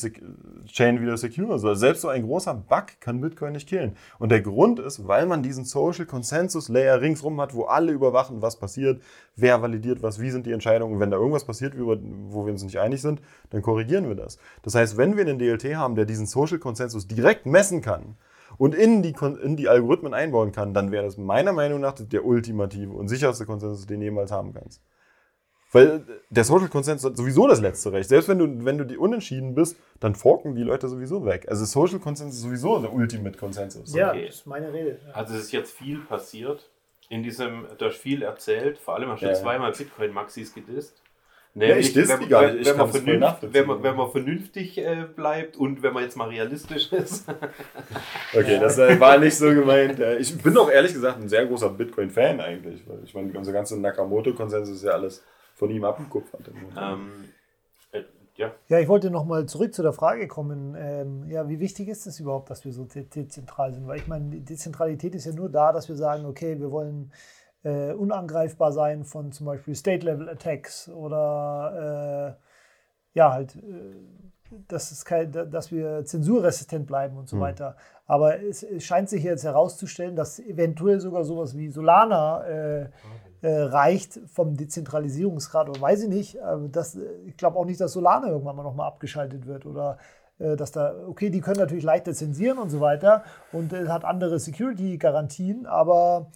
S3: Chain wieder secure. Also selbst so ein großer Bug kann Bitcoin nicht killen. Und der Grund ist, weil man diesen Social Consensus Layer ringsrum hat, wo alle überwachen, was passiert, wer validiert was, wie sind die Entscheidungen. Und wenn da irgendwas passiert, wo wir uns nicht einig sind, dann korrigieren wir das. Das heißt, wenn wir einen DLT haben, der diesen Social Consensus direkt messen kann, und in die, in die Algorithmen einbauen kann, dann wäre das meiner Meinung nach der ultimative und sicherste Konsensus, den du jemals haben kannst. Weil der Social Consensus hat sowieso das letzte Recht. Selbst wenn du, wenn du die unentschieden bist, dann forken die Leute sowieso weg. Also Social Consensus ist sowieso der Ultimate Consensus.
S2: Ja, okay. das ist meine Rede.
S4: Also es ist jetzt viel passiert. In diesem, da ist viel erzählt. Vor allem hast du ja. zweimal Bitcoin-Maxis gedisst.
S3: Nämlich, ja, ich wenn, gar nicht.
S4: Ich wenn, man vernünftig, wenn, man, wenn man vernünftig äh, bleibt und wenn man jetzt mal realistisch ist.
S3: okay, das äh, war nicht so gemeint. Ich bin auch ehrlich gesagt ein sehr großer Bitcoin-Fan eigentlich. Weil ich meine, unser ganzer Nakamoto-Konsensus ist ja alles von ihm abgekupfert. Ähm,
S2: äh, ja. ja, ich wollte nochmal zurück zu der Frage kommen. Ähm, ja, wie wichtig ist es überhaupt, dass wir so dezentral sind? Weil ich meine, die Dezentralität ist ja nur da, dass wir sagen, okay, wir wollen äh, unangreifbar sein von zum Beispiel State-Level-Attacks oder äh, ja, halt, äh, dass, kein, dass wir zensurresistent bleiben und so mhm. weiter. Aber es, es, scheint sich jetzt herauszustellen, dass eventuell sogar sowas wie Solana äh, äh, reicht vom Dezentralisierungsgrad oder weiß ich nicht. Das, ich glaube auch nicht, dass Solana irgendwann mal nochmal abgeschaltet wird oder äh, dass da, okay, die können natürlich leichter zensieren und so weiter und es hat andere Security-Garantien, aber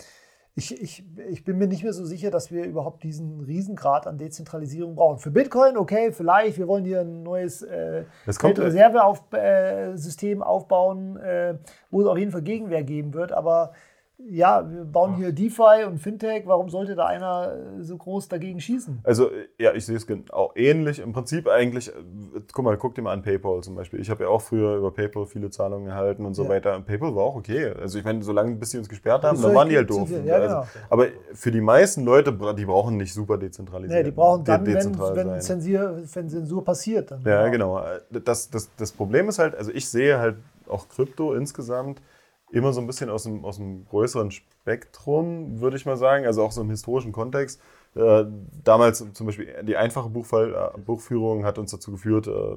S2: ich, ich, ich bin mir nicht mehr so sicher, dass wir überhaupt diesen Riesengrad an Dezentralisierung brauchen. Für Bitcoin, okay, vielleicht, wir wollen hier ein neues äh, Reservesystem auf, äh, aufbauen, äh, wo es auf jeden Fall Gegenwehr geben wird, aber ja, wir bauen hier DeFi und Fintech, warum sollte da einer äh, so groß dagegen schießen?
S3: Also, ja, ich sehe es auch ähnlich. Im Prinzip eigentlich, äh, guck mal, guck dir mal an PayPal zum Beispiel. Ich habe ja auch früher über PayPal viele Zahlungen erhalten und so ja. weiter. PayPal war auch okay. Also, ich meine, solange bis sie uns gesperrt haben, dann waren die halt doof. Ja, also, genau. Aber für die meisten Leute, die brauchen nicht super dezentralisiert.
S2: Nee, die brauchen dann, de wenn, wenn, Zensur, wenn Zensur passiert. Dann
S3: ja, genau. Das, das, das Problem ist halt, also ich sehe halt auch Krypto insgesamt immer so ein bisschen aus dem, aus dem größeren Spektrum, würde ich mal sagen, also auch so im historischen Kontext. Äh, damals zum Beispiel die einfache Buchfall, äh, Buchführung hat uns dazu geführt, äh,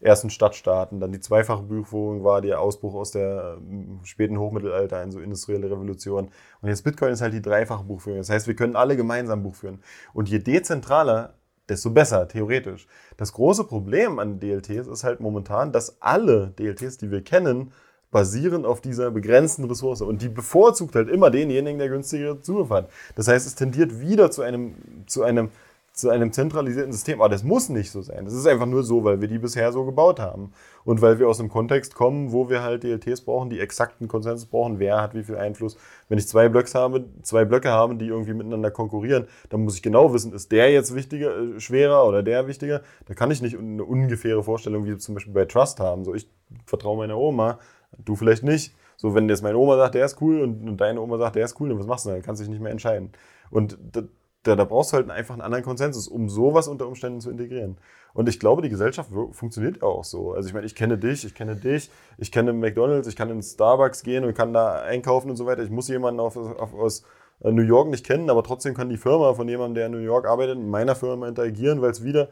S3: ersten Stadtstaaten, dann die zweifache Buchführung war der Ausbruch aus der äh, späten Hochmittelalter in so industrielle Revolution. Und jetzt Bitcoin ist halt die dreifache Buchführung. Das heißt, wir können alle gemeinsam buchführen. Und je dezentraler, desto besser, theoretisch. Das große Problem an DLTs ist halt momentan, dass alle DLTs, die wir kennen, basierend auf dieser begrenzten Ressource. Und die bevorzugt halt immer denjenigen, der günstigere Zugriff hat. Das heißt, es tendiert wieder zu einem, zu einem, zu einem zentralisierten System. Aber das muss nicht so sein. Das ist einfach nur so, weil wir die bisher so gebaut haben. Und weil wir aus einem Kontext kommen, wo wir halt DLTs brauchen, die exakten Konsensus brauchen, wer hat wie viel Einfluss. Wenn ich zwei Blöcke habe, zwei Blöcke habe, die irgendwie miteinander konkurrieren, dann muss ich genau wissen, ist der jetzt wichtiger, äh, schwerer oder der wichtiger. Da kann ich nicht eine ungefähre Vorstellung wie zum Beispiel bei Trust haben. So, ich vertraue meiner Oma, Du vielleicht nicht. So, wenn jetzt meine Oma sagt, der ist cool und, und deine Oma sagt, der ist cool, dann was machst du dann? Kannst dich nicht mehr entscheiden. Und da, da, brauchst du halt einfach einen anderen Konsensus, um sowas unter Umständen zu integrieren. Und ich glaube, die Gesellschaft funktioniert auch so. Also ich meine, ich kenne dich, ich kenne dich, ich kenne McDonalds, ich kann in Starbucks gehen und kann da einkaufen und so weiter. Ich muss jemanden auf, auf, aus äh, New York nicht kennen, aber trotzdem kann die Firma von jemandem, der in New York arbeitet, mit meiner Firma interagieren, weil es wieder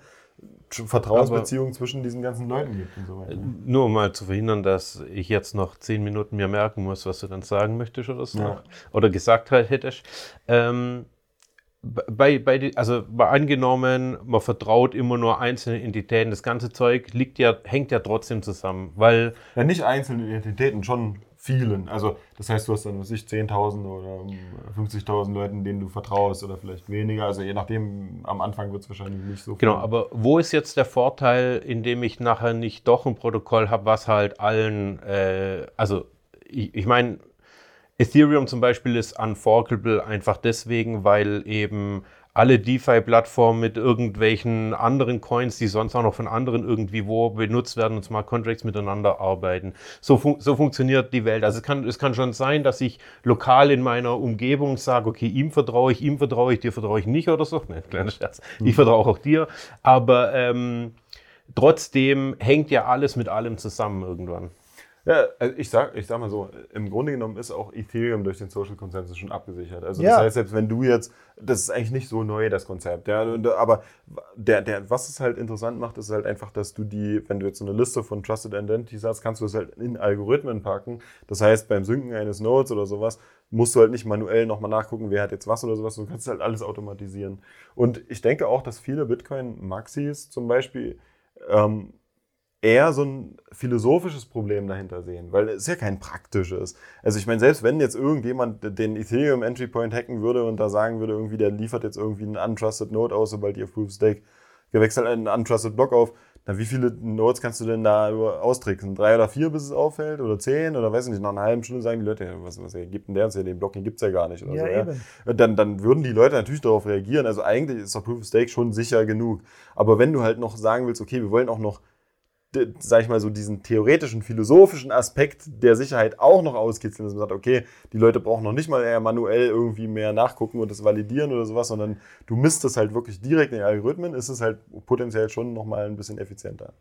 S3: Vertrauensbeziehungen zwischen diesen ganzen Leuten gibt und so weiter.
S4: Nur um mal zu verhindern, dass ich jetzt noch zehn Minuten mir merken muss, was du dann sagen möchtest oder so. Ja. Oder gesagt hättest. Ähm, bei, bei also bei angenommen, man vertraut immer nur einzelnen Entitäten, das ganze Zeug liegt ja, hängt ja trotzdem zusammen, weil.
S3: Ja, nicht einzelne Identitäten, schon vielen. Also das heißt, du hast dann, was ich, 10.000 oder 50.000 Leuten, denen du vertraust oder vielleicht weniger. Also je nachdem, am Anfang wird es wahrscheinlich nicht so
S4: viel. Genau, aber wo ist jetzt der Vorteil, indem ich nachher nicht doch ein Protokoll habe, was halt allen, äh, also ich, ich meine, Ethereum zum Beispiel ist unforkable einfach deswegen, weil eben alle DeFi-Plattformen mit irgendwelchen anderen Coins, die sonst auch noch von anderen irgendwie wo benutzt werden und Smart Contracts miteinander arbeiten. So, fun so funktioniert die Welt. Also es kann, es kann schon sein, dass ich lokal in meiner Umgebung sage, okay, ihm vertraue ich, ihm vertraue ich, dir vertraue ich nicht oder so. Ne, kleiner Scherz. Ich mhm. vertraue auch dir. Aber ähm, trotzdem hängt ja alles mit allem zusammen irgendwann.
S3: Ja, also ich sag, ich sag mal so, im Grunde genommen ist auch Ethereum durch den Social Consensus schon abgesichert. Also das ja. heißt, selbst wenn du jetzt, das ist eigentlich nicht so neu, das Konzept, ja, aber der, der, was es halt interessant macht, ist halt einfach, dass du die, wenn du jetzt so eine Liste von Trusted Identities hast, kannst du es halt in Algorithmen packen. Das heißt, beim Synken eines Nodes oder sowas, musst du halt nicht manuell nochmal nachgucken, wer hat jetzt was oder sowas, du kannst halt alles automatisieren. Und ich denke auch, dass viele Bitcoin-Maxis zum Beispiel ähm, eher so ein philosophisches Problem dahinter sehen, weil es ja kein praktisches. Also ich meine, selbst wenn jetzt irgendjemand den Ethereum Entry Point hacken würde und da sagen würde, irgendwie der liefert jetzt irgendwie einen untrusted Node aus, sobald ihr Proof Stake gewechselt einen untrusted Block auf, na wie viele Nodes kannst du denn da austricksen? Drei oder vier, bis es auffällt? Oder zehn? Oder weiß ich nicht, nach einer halben Stunde sagen die Leute, was, was gibt denn der uns ja? Den Block, den gibt es ja gar nicht. Oder ja, so, ja? Dann, dann würden die Leute natürlich darauf reagieren. Also eigentlich ist der Proof of Stake schon sicher genug. Aber wenn du halt noch sagen willst, okay, wir wollen auch noch sag ich mal, so diesen theoretischen, philosophischen Aspekt der Sicherheit auch noch auskitzeln, dass man sagt, okay, die Leute brauchen noch nicht mal eher manuell irgendwie mehr nachgucken und das validieren oder sowas, sondern du misst es halt wirklich direkt in den Algorithmen, ist es halt potenziell schon nochmal ein bisschen effizienter.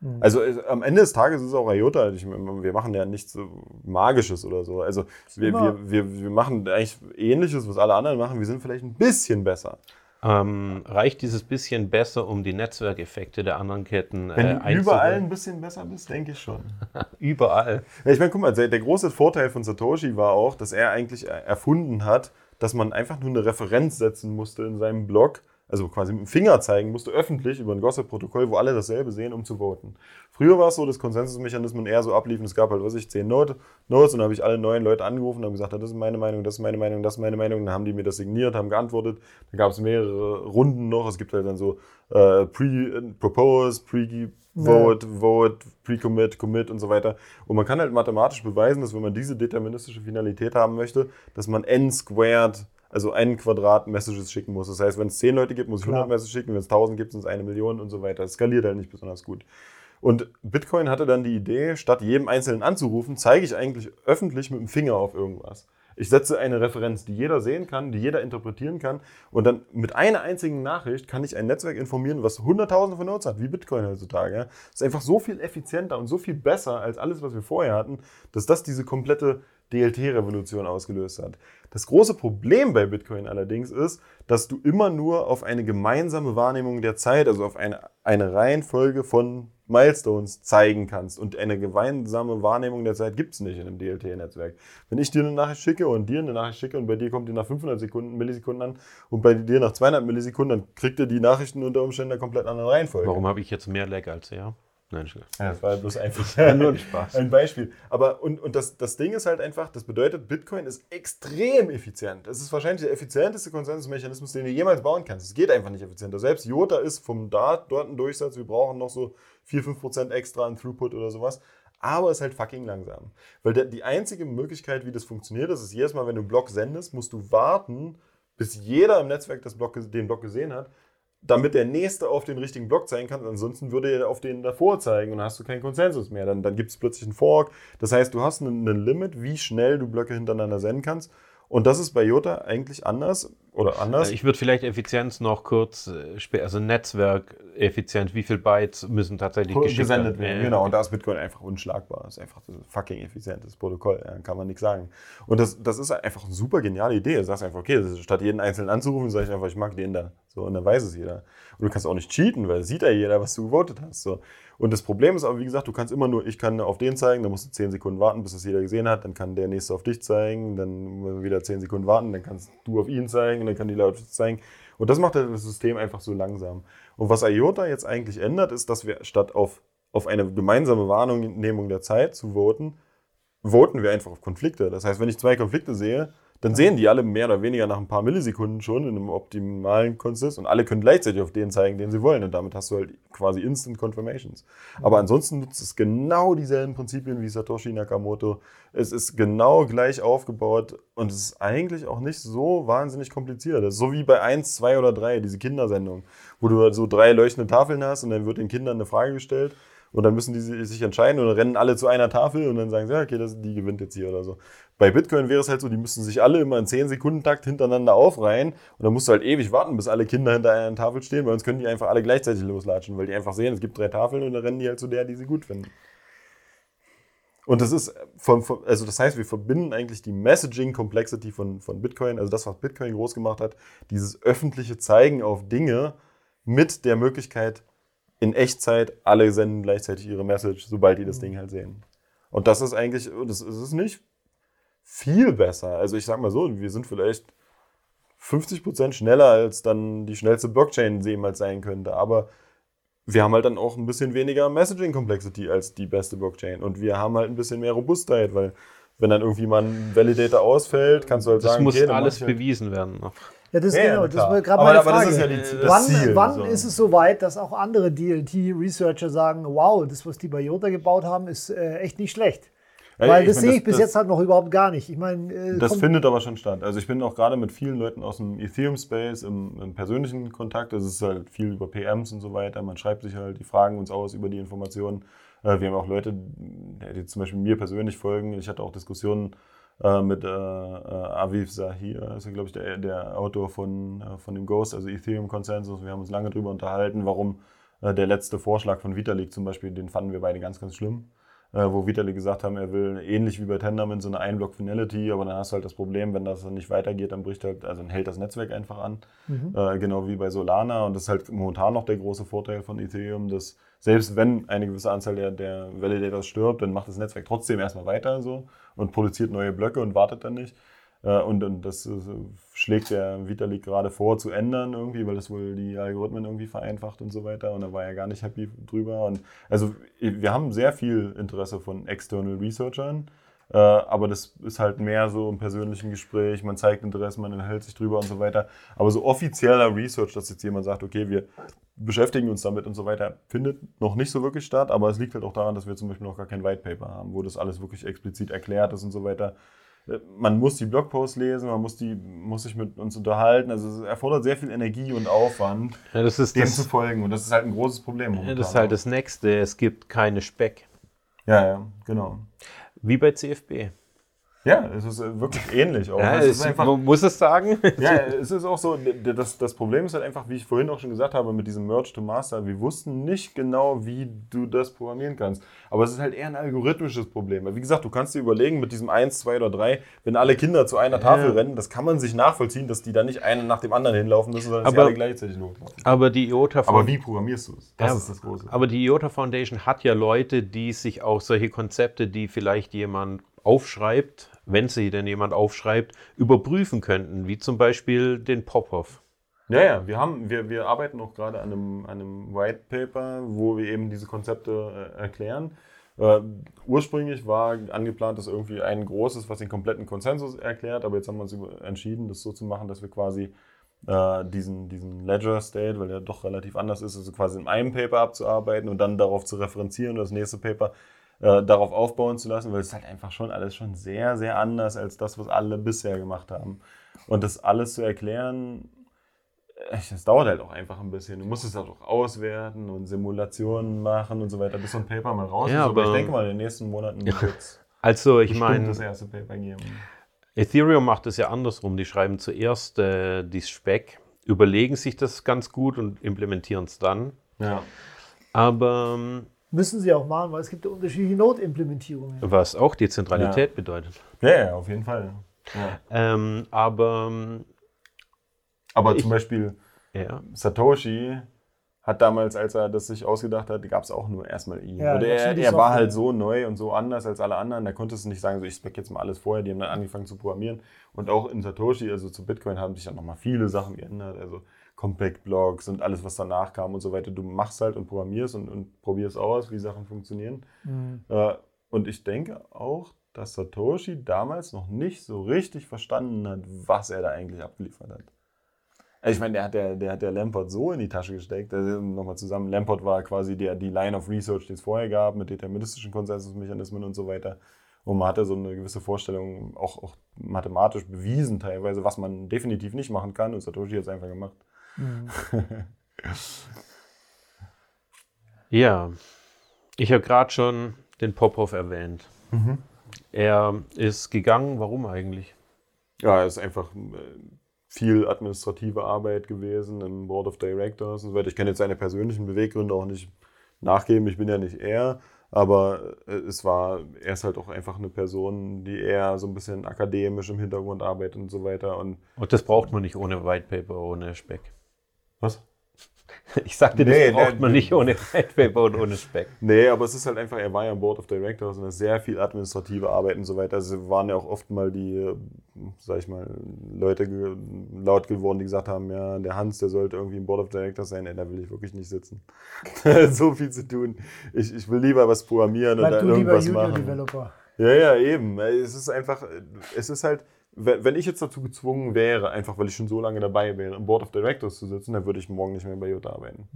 S3: Mhm. Also am Ende des Tages ist es auch IOTA, ich, wir machen ja nichts Magisches oder so. Also wir, wir, wir, wir machen eigentlich Ähnliches, was alle anderen machen, wir sind vielleicht ein bisschen besser.
S4: Ähm, reicht dieses bisschen besser, um die Netzwerkeffekte der anderen Ketten
S3: äh, Wenn du überall ein bisschen besser bist, denke ich schon.
S4: überall.
S3: Ja, ich meine, guck mal, der, der große Vorteil von Satoshi war auch, dass er eigentlich erfunden hat, dass man einfach nur eine Referenz setzen musste in seinem Blog, also quasi mit dem Finger zeigen musste, öffentlich über ein Gossip-Protokoll, wo alle dasselbe sehen, um zu voten. Früher war es so, dass Konsensusmechanismen eher so abliefen, es gab halt, was ich, zehn Notes und dann habe ich alle neuen Leute angerufen und habe gesagt, das ist meine Meinung, das ist meine Meinung, das ist meine Meinung. Dann haben die mir das signiert, haben geantwortet. Dann gab es mehrere Runden noch. Es gibt halt dann so äh, Pre-Propose, Pre-Vote, ja. Vote, Pre-Commit, Commit und so weiter. Und man kann halt mathematisch beweisen, dass wenn man diese deterministische Finalität haben möchte, dass man n squared also einen Quadrat Messages schicken muss. Das heißt, wenn es 10 Leute gibt, muss ich 100 Messages schicken, wenn es 1000 gibt, sind es eine Million und so weiter. Das skaliert halt nicht besonders gut. Und Bitcoin hatte dann die Idee, statt jedem Einzelnen anzurufen, zeige ich eigentlich öffentlich mit dem Finger auf irgendwas. Ich setze eine Referenz, die jeder sehen kann, die jeder interpretieren kann. Und dann mit einer einzigen Nachricht kann ich ein Netzwerk informieren, was hunderttausende von Nodes hat, wie Bitcoin heutzutage. Das ist einfach so viel effizienter und so viel besser als alles, was wir vorher hatten, dass das diese komplette DLT-Revolution ausgelöst hat. Das große Problem bei Bitcoin allerdings ist, dass du immer nur auf eine gemeinsame Wahrnehmung der Zeit, also auf eine, eine Reihenfolge von Milestones zeigen kannst. Und eine gemeinsame Wahrnehmung der Zeit gibt es nicht in einem DLT-Netzwerk. Wenn ich dir eine Nachricht schicke und dir eine Nachricht schicke und bei dir kommt die nach 500 Sekunden, Millisekunden an und bei dir nach 200 Millisekunden, dann kriegt ihr die Nachrichten unter Umständen in einer komplett anderen Reihenfolge.
S4: Warum habe ich jetzt mehr Lag als er? Nein, schon.
S3: Ja, das war ja bloß einfach
S4: nur ein Spaß.
S3: ein Beispiel. Aber und, und das, das Ding ist halt einfach, das bedeutet, Bitcoin ist extrem effizient. Es ist wahrscheinlich der effizienteste Konsensusmechanismus, den du jemals bauen kannst. Es geht einfach nicht effizienter. Selbst IOTA ist vom Datendurchsatz, wir brauchen noch so 4-5% extra an Throughput oder sowas. Aber es ist halt fucking langsam. Weil der, die einzige Möglichkeit, wie das funktioniert, ist, ist jedes Mal, wenn du einen Block sendest, musst du warten, bis jeder im Netzwerk das Block, den Block gesehen hat, damit der Nächste auf den richtigen Block zeigen kann. Ansonsten würde er auf den davor zeigen und dann hast du keinen Konsensus mehr. Dann, dann gibt es plötzlich einen Fork. Das heißt, du hast ein Limit, wie schnell du Blöcke hintereinander senden kannst. Und das ist bei Jota eigentlich anders oder anders.
S4: Ich würde vielleicht Effizienz noch kurz, äh, also Netzwerkeffizienz, wie viel Bytes müssen tatsächlich
S3: gesendet werden.
S4: Ja,
S3: Genau, und da ist Bitcoin einfach unschlagbar. Das ist einfach das fucking effizientes Protokoll. Ja, kann man nichts sagen. Und das, das ist einfach eine super geniale Idee. Du sagst einfach, okay, ist, statt jeden Einzelnen anzurufen, sage ich einfach, ich mag den da. So, und dann weiß es jeder. Und du kannst auch nicht cheaten, weil sieht ja jeder, was du gewotet hast. So. Und das Problem ist aber, wie gesagt, du kannst immer nur, ich kann auf den zeigen, dann musst du 10 Sekunden warten, bis es jeder gesehen hat, dann kann der nächste auf dich zeigen, dann wieder 10 Sekunden warten, dann kannst du auf ihn zeigen und dann kann die Leute zeigen. Und das macht das System einfach so langsam. Und was IOTA jetzt eigentlich ändert, ist, dass wir statt auf, auf eine gemeinsame Wahrnehmung der Zeit zu voten, voten wir einfach auf Konflikte. Das heißt, wenn ich zwei Konflikte sehe, dann sehen die alle mehr oder weniger nach ein paar Millisekunden schon in einem optimalen Konsist und alle können gleichzeitig auf den zeigen, den sie wollen. Und damit hast du halt quasi Instant Confirmations. Aber ansonsten nutzt es genau dieselben Prinzipien wie Satoshi Nakamoto. Es ist genau gleich aufgebaut und es ist eigentlich auch nicht so wahnsinnig kompliziert. Das ist so wie bei 1, 2 oder 3, diese Kindersendung, wo du halt so drei leuchtende Tafeln hast und dann wird den Kindern eine Frage gestellt. Und dann müssen die si- sich entscheiden und dann rennen alle zu einer Tafel und dann sagen sie, ja, okay, das, die gewinnt jetzt hier oder so. Bei Bitcoin wäre es halt so, die müssen sich alle immer in 10-Sekunden-Takt hintereinander aufreihen und dann musst du halt ewig warten, bis alle Kinder hinter einer Tafel stehen, weil sonst können die einfach alle gleichzeitig loslatschen, weil die einfach sehen, es gibt drei Tafeln und dann rennen die halt zu der, die sie gut finden. Und das ist, von, also das heißt, wir verbinden eigentlich die Messaging-Complexity von, von Bitcoin, also das, was Bitcoin groß gemacht hat, dieses öffentliche Zeigen auf Dinge mit der Möglichkeit, in Echtzeit, alle senden gleichzeitig ihre Message, sobald die das Ding halt sehen. Und das ist eigentlich, das ist es nicht viel besser. Also ich sag mal so, wir sind vielleicht 50% schneller, als dann die schnellste Blockchain jemals sein könnte. Aber wir haben halt dann auch ein bisschen weniger Messaging Complexity als die beste Blockchain. Und wir haben halt ein bisschen mehr Robustheit, weil wenn dann irgendwie mal ein Validator ausfällt, kannst du halt
S4: Das
S3: sagen,
S4: muss
S3: okay,
S4: alles
S3: halt-
S4: bewiesen werden.
S2: Ja, das,
S3: Ja,
S2: genau,
S3: na
S2: das war gerade meine
S3: aber das
S2: Frage.
S3: ist ja die- das
S2: wann
S3: Ziel,
S2: wann
S3: so.
S2: ist es soweit, dass auch andere DLT-Researcher sagen, wow, das, was die bei Jota gebaut haben, ist äh, echt nicht schlecht?
S3: Ja,
S2: Weil das
S3: meine,
S2: sehe ich bis
S3: das-
S2: jetzt halt noch überhaupt gar nicht. Ich meine, äh,
S3: Das findet aber schon statt. Also ich bin auch gerade mit vielen Leuten aus dem Ethereum-Space im, im persönlichen Kontakt. Es ist halt viel über PMs und so weiter. Man schreibt sich halt, die fragen uns aus über die Informationen. Äh, wir haben auch Leute, die zum Beispiel mir persönlich folgen. Ich hatte auch Diskussionen äh, mit äh, äh, Aviv Zahir, das ist glaube ich der, der Autor von, äh, von dem Ghost, also Ethereum Consensus. Wir haben uns lange darüber unterhalten, warum äh, der letzte Vorschlag von Vitalik zum Beispiel, den fanden wir beide ganz, ganz schlimm wo Vitalik gesagt haben, er will ähnlich wie bei Tendermint so eine Einblock-Finality, aber dann hast du halt das Problem, wenn das dann nicht weitergeht, dann bricht halt, also dann hält das Netzwerk einfach an. Äh, genau wie bei Solana. Und das ist halt momentan noch der große Vorteil von Ethereum, dass selbst wenn eine gewisse Anzahl der, der Validators stirbt, dann macht das Netzwerk trotzdem erstmal weiter so und produziert neue Blöcke und wartet dann nicht. Äh, Und, und das äh, schlägt der Vitalik gerade vor zu ändern irgendwie, weil das wohl die Algorithmen irgendwie vereinfacht und so weiter. Und da war er gar nicht happy drüber. Und also wir haben sehr viel Interesse von external Researchern, äh, aber das ist halt mehr so im persönlichen Gespräch. Man zeigt Interesse, man unterhält sich drüber und so weiter. Aber so offizieller Research, dass jetzt jemand sagt, okay, wir beschäftigen uns damit und so weiter, findet noch nicht so wirklich statt. Aber es liegt halt auch daran, dass wir zum Beispiel noch gar kein White Paper haben, wo das alles wirklich explizit erklärt ist und so weiter man muss die Blogposts lesen, man muss, die, muss sich mit uns unterhalten. Also es erfordert sehr viel Energie und Aufwand,
S4: Ja,
S3: dem zu folgen. Und das ist halt ein großes Problem.
S4: ja, das ist halt das Nächste. Es gibt keine Speck.
S3: Ja, ja, genau.
S4: Wie bei CFB.
S3: Ja, es ist äh, wirklich ähnlich. Auch.
S4: Ja,
S3: es
S4: es,
S3: ist einfach,
S4: man muss es sagen.
S3: ja, es ist auch so, das, das Problem ist halt einfach, wie ich vorhin auch schon gesagt habe, mit diesem Merge to Master, wir wussten nicht genau, wie du das programmieren kannst. Aber es ist halt eher ein algorithmisches Problem. Weil, wie gesagt, du kannst dir überlegen, mit diesem 1, 2 oder 3, wenn alle Kinder zu einer Tafel rennen, das kann man sich nachvollziehen, dass die da nicht einen nach dem anderen hinlaufen müssen, sondern dass
S4: Aber-
S3: sie alle gleichzeitig loslaufen.
S4: Aber die IOTA
S3: Aber wie programmierst du es? Das
S4: Ja,
S3: ist das Große.
S4: Aber die IOTA Foundation hat ja Leute, die sich auch solche Konzepte, die vielleicht jemand aufschreibt, wenn sie denn jemand aufschreibt, überprüfen könnten, wie zum Beispiel den Popov.
S3: Ja, ja, wir, haben, wir, wir arbeiten auch gerade an einem, einem White Paper, wo wir eben diese Konzepte äh, erklären. Äh, ursprünglich war angeplant, dass irgendwie ein großes, was den kompletten Konsensus erklärt, aber jetzt haben wir uns entschieden, das so zu machen, dass wir quasi äh, diesen, diesen Ledger State, weil der doch relativ anders ist, also quasi in einem Paper abzuarbeiten und dann darauf zu referenzieren und das nächste Paper äh, darauf aufbauen zu lassen, weil es halt einfach schon alles schon sehr, sehr anders als das, was alle bisher gemacht haben. Und das alles zu erklären, das dauert halt auch einfach ein bisschen. Du musst es halt auch auswerten und Simulationen machen und so weiter, bis so ein Paper mal raus
S4: Ja,
S3: ist. Aber ich denke mal, in den nächsten Monaten wird es
S4: Also ich meine,
S3: das erste Paper geben.
S4: Ethereum macht es ja andersrum. Die schreiben zuerst äh, die Spec, überlegen sich das ganz gut und implementieren es dann.
S3: Ja.
S4: Aber ähm,
S2: Müssen sie auch machen, weil es gibt ja unterschiedliche Node-Implementierungen.
S4: was auch Dezentralität bedeutet.
S3: Ja, ja, auf jeden Fall. Ja.
S4: Ähm, aber
S3: Aber
S4: Ich-
S3: zum Beispiel
S4: ja,
S3: Satoshi hat damals, als er das sich ausgedacht hat, gab es auch nur erstmal ihn.
S2: Ja,
S3: er, er war halt so neu und so anders als alle anderen, da konntest du nicht sagen, so ich spec jetzt mal alles vorher. Die haben dann angefangen zu programmieren. Und auch in Satoshi, also zu Bitcoin, haben sich dann nochmal viele Sachen geändert. Also Compact Blocks und alles, was danach kam und so weiter. Du machst halt und programmierst und, und probierst aus, wie Sachen funktionieren.
S2: Mhm.
S3: Äh, und ich denke auch, dass Satoshi damals noch nicht so richtig verstanden hat, was er da eigentlich abgeliefert hat. Also ich meine, der hat der, der hat der Lamport so in die Tasche gesteckt. Also nochmal zusammen, Lamport war quasi der, die Line of Research, die es vorher gab, mit deterministischen Konsensusmechanismen und so weiter. Und man hatte so eine gewisse Vorstellung, auch, auch mathematisch bewiesen teilweise, was man definitiv nicht machen kann. Und Satoshi hat es einfach gemacht.
S2: Mhm.
S4: ja. ich habe gerade schon den Popov erwähnt. Er ist gegangen. Warum eigentlich?
S3: Ja, es ist einfach äh, viel administrative Arbeit gewesen im Board of Directors und so weiter. Ich kann jetzt seine persönlichen Beweggründe auch nicht nachgeben, ich bin ja nicht er, aber äh, es war, er ist halt auch einfach eine Person, die eher so ein bisschen akademisch im Hintergrund arbeitet und so weiter. Und
S4: Und das braucht man nicht ohne White Paper, ohne Speck.
S3: Was?
S4: Ich sagte, das
S3: Nee,
S4: braucht
S3: nee,
S4: man
S3: nee.
S4: nicht ohne White Paper und ohne Speck.
S3: Nee, aber es ist halt einfach, er war ja im Board of Directors und hat sehr viel administrative Arbeit und so weiter. Also waren ja auch oft mal die, sag ich mal, Leute ge laut geworden, die gesagt haben, ja, der Hans, der sollte irgendwie im Board of Directors sein. Ey, da will ich wirklich nicht sitzen. so viel zu tun. Ich, ich will lieber was programmieren
S2: Bleib
S3: oder
S2: du lieber
S3: irgendwas machen.
S2: Junior-Developer.
S3: Ja, ja, eben. Es ist einfach, es ist halt, wenn wenn ich jetzt dazu gezwungen wäre, einfach weil ich schon so lange dabei wäre, im Board of Directors zu sitzen, dann würde ich morgen nicht mehr bei Jutta arbeiten.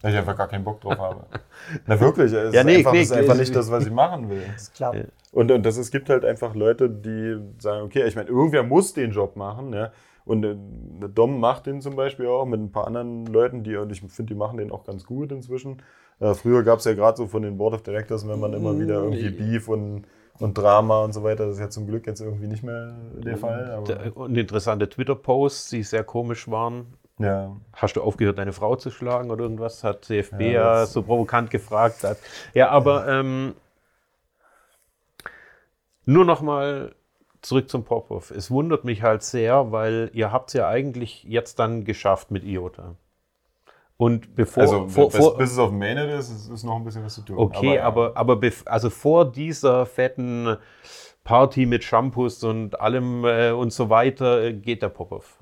S3: Weil ich einfach gar keinen Bock drauf habe. Na wirklich, es
S4: Ja,
S3: ist
S4: nee,
S3: einfach,
S4: nee,
S3: ist einfach nicht das, was ich machen will.
S2: Das ist klar.
S4: Ja.
S3: Und, und das, es gibt halt einfach Leute, die sagen, okay, ich meine, irgendwer muss den Job machen, ja. Und äh, Dom macht den zum Beispiel auch mit ein paar anderen Leuten, die, und ich finde, die machen den auch ganz gut inzwischen. Äh, früher gab es ja gerade so von den Board of Directors, wenn man immer wieder irgendwie Beef und, und Drama und so weiter, das ist ja zum Glück jetzt irgendwie nicht mehr der Fall.
S4: Und interessante Twitter-Posts, die sehr komisch waren.
S3: ja.
S4: Hast du aufgehört, deine Frau zu schlagen oder irgendwas? Hat CFB
S3: Ja,
S4: ja, so provokant gefragt. Hat. Ja, aber ähm, nur noch mal zurück zum Popov. Es wundert mich halt sehr, weil ihr habt es ja eigentlich jetzt dann geschafft mit IOTA. Und bevor,
S3: Also
S4: vor,
S3: bis,
S4: vor,
S3: bis es auf Mainnet ist, ist, ist noch ein bisschen was zu tun.
S4: Okay, aber, aber, bef- also vor dieser fetten Party mit Shampoos und allem äh, und so weiter äh, geht der Popov.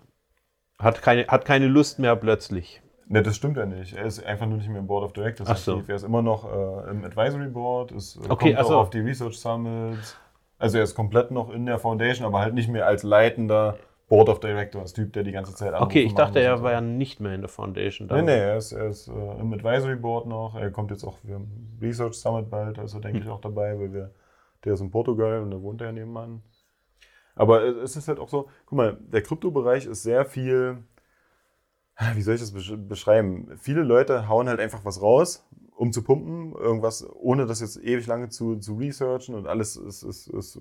S4: Hat keine, hat keine Lust mehr plötzlich.
S3: Ne, das stimmt ja nicht. Er ist einfach nur nicht mehr im Board of Directors
S4: Ach so.
S3: aktiv. Er ist immer noch äh, im Advisory Board, ist,
S4: Okay,
S3: kommt
S4: also-
S3: auch auf die Research Summits. Also er ist komplett noch in der Foundation, aber halt nicht mehr als leitender Board of Directors Typ, der die ganze Zeit Anrufe
S4: Okay, ich dachte, er war ja nicht mehr in der Foundation.
S3: Nee,
S4: dann.
S3: nee, er ist, er ist äh, im Advisory Board noch. Er kommt jetzt auch für ein Research Summit bald, also denke
S4: Hm.
S3: ich auch dabei, weil wir, der ist in Portugal und da wohnt er nebenan. Aber es es ist halt auch so, guck mal, der Kryptobereich ist sehr viel, wie soll ich das besch- beschreiben? Viele Leute hauen halt einfach was raus, um zu pumpen, irgendwas, ohne das jetzt ewig lange zu, zu researchen und alles ist, ist, ist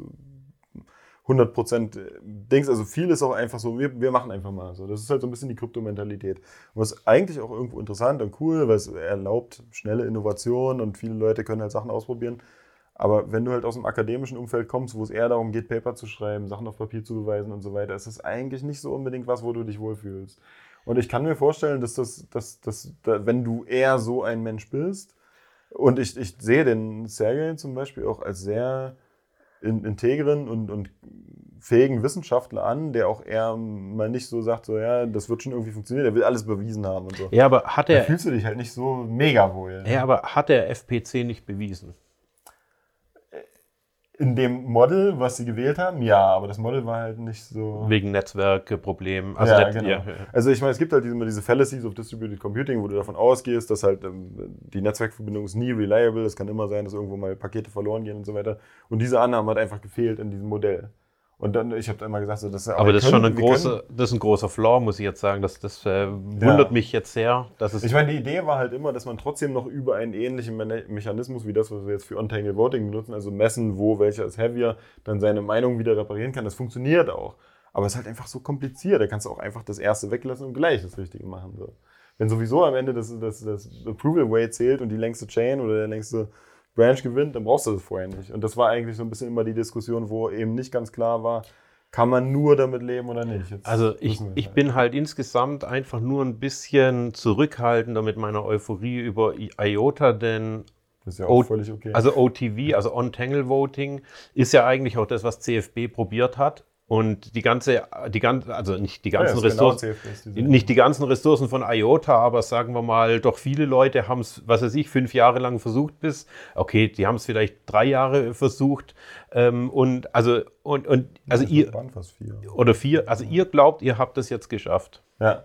S3: 100% Dings, also viel ist auch einfach so, wir, wir machen einfach mal so. Das ist halt so ein bisschen die Kryptomentalität. Und was eigentlich auch irgendwo interessant und cool, weil es erlaubt schnelle Innovation und viele Leute können halt Sachen ausprobieren. Aber wenn du halt aus dem akademischen Umfeld kommst, wo es eher darum geht, Paper zu schreiben, Sachen auf Papier zu beweisen und so weiter, ist das eigentlich nicht so unbedingt was, wo du dich wohlfühlst. Und ich kann mir vorstellen, dass das, dass, dass, da, wenn du eher so ein Mensch bist, und ich, ich sehe den Sergei zum Beispiel auch als sehr in, integren und, und fähigen Wissenschaftler an, der auch eher mal nicht so sagt, so ja, das wird schon irgendwie funktionieren, der will alles bewiesen haben und so.
S4: Ja, aber hat
S3: Da
S4: er,
S3: fühlst du dich halt nicht so mega wohl.
S4: ja, aber hat der FPC nicht bewiesen?
S3: In dem Model, was sie gewählt haben, ja, aber das Model war halt nicht so.
S4: Wegen Netzwerkproblemen. Also
S3: ja,
S4: Net-
S3: genau.
S4: ja, ja.
S3: Also ich meine, es gibt halt diese, diese Fallacies of Distributed Computing, wo du davon ausgehst, dass halt ähm, die Netzwerkverbindung ist nie reliable. Es kann immer sein, dass irgendwo mal Pakete verloren gehen und so weiter. Und diese Annahme hat einfach gefehlt in diesem Modell. Und dann, ich habe immer gesagt, so, das
S4: Aber
S3: wir
S4: das ist schon
S3: können-
S4: ein
S3: wir
S4: großer, das ist ein großer Flaw, muss ich jetzt sagen. Das, das äh, wundert
S3: Ja.
S4: mich jetzt sehr, dass es
S3: Ich meine, die Idee war halt immer, dass man trotzdem noch über einen ähnlichen Me Mechanismus wie das, was wir jetzt für On-Tangle Voting benutzen, also messen, wo welcher ist heavier, dann seine Meinung wieder reparieren kann. Das funktioniert auch. Aber es ist halt einfach so kompliziert. Da kannst du auch einfach das erste weglassen und gleich das Richtige machen. So. Wenn sowieso am Ende das, das, das Approval Weight zählt und die längste Chain oder der längste Branch gewinnt, dann brauchst du das vorher nicht. Und das war eigentlich so ein bisschen immer die Diskussion, wo eben nicht ganz klar war, kann man nur damit leben oder nicht. Jetzt
S4: Also ich, ich
S3: halt.
S4: bin halt insgesamt einfach nur ein bisschen zurückhaltender mit meiner Euphorie über IOTA, denn
S3: Das ist ja auch völlig okay.
S4: also OTV, also On-Tangle Voting, ist ja eigentlich auch das, was CFB probiert hat. Und die ganze, die ganze, also nicht die ganzen
S3: Ja, genau
S4: Ressourcen,
S3: sind-
S4: nicht die ganzen Ressourcen von IOTA, aber sagen wir mal, doch viele Leute haben es, was weiß ich, fünf Jahre lang versucht bis, okay, die haben es vielleicht drei Jahre versucht. Ähm, und also, und, und also
S3: Das
S4: ihr,
S3: vier.
S4: oder vier, also ihr glaubt, ihr habt das jetzt geschafft.
S3: Ja.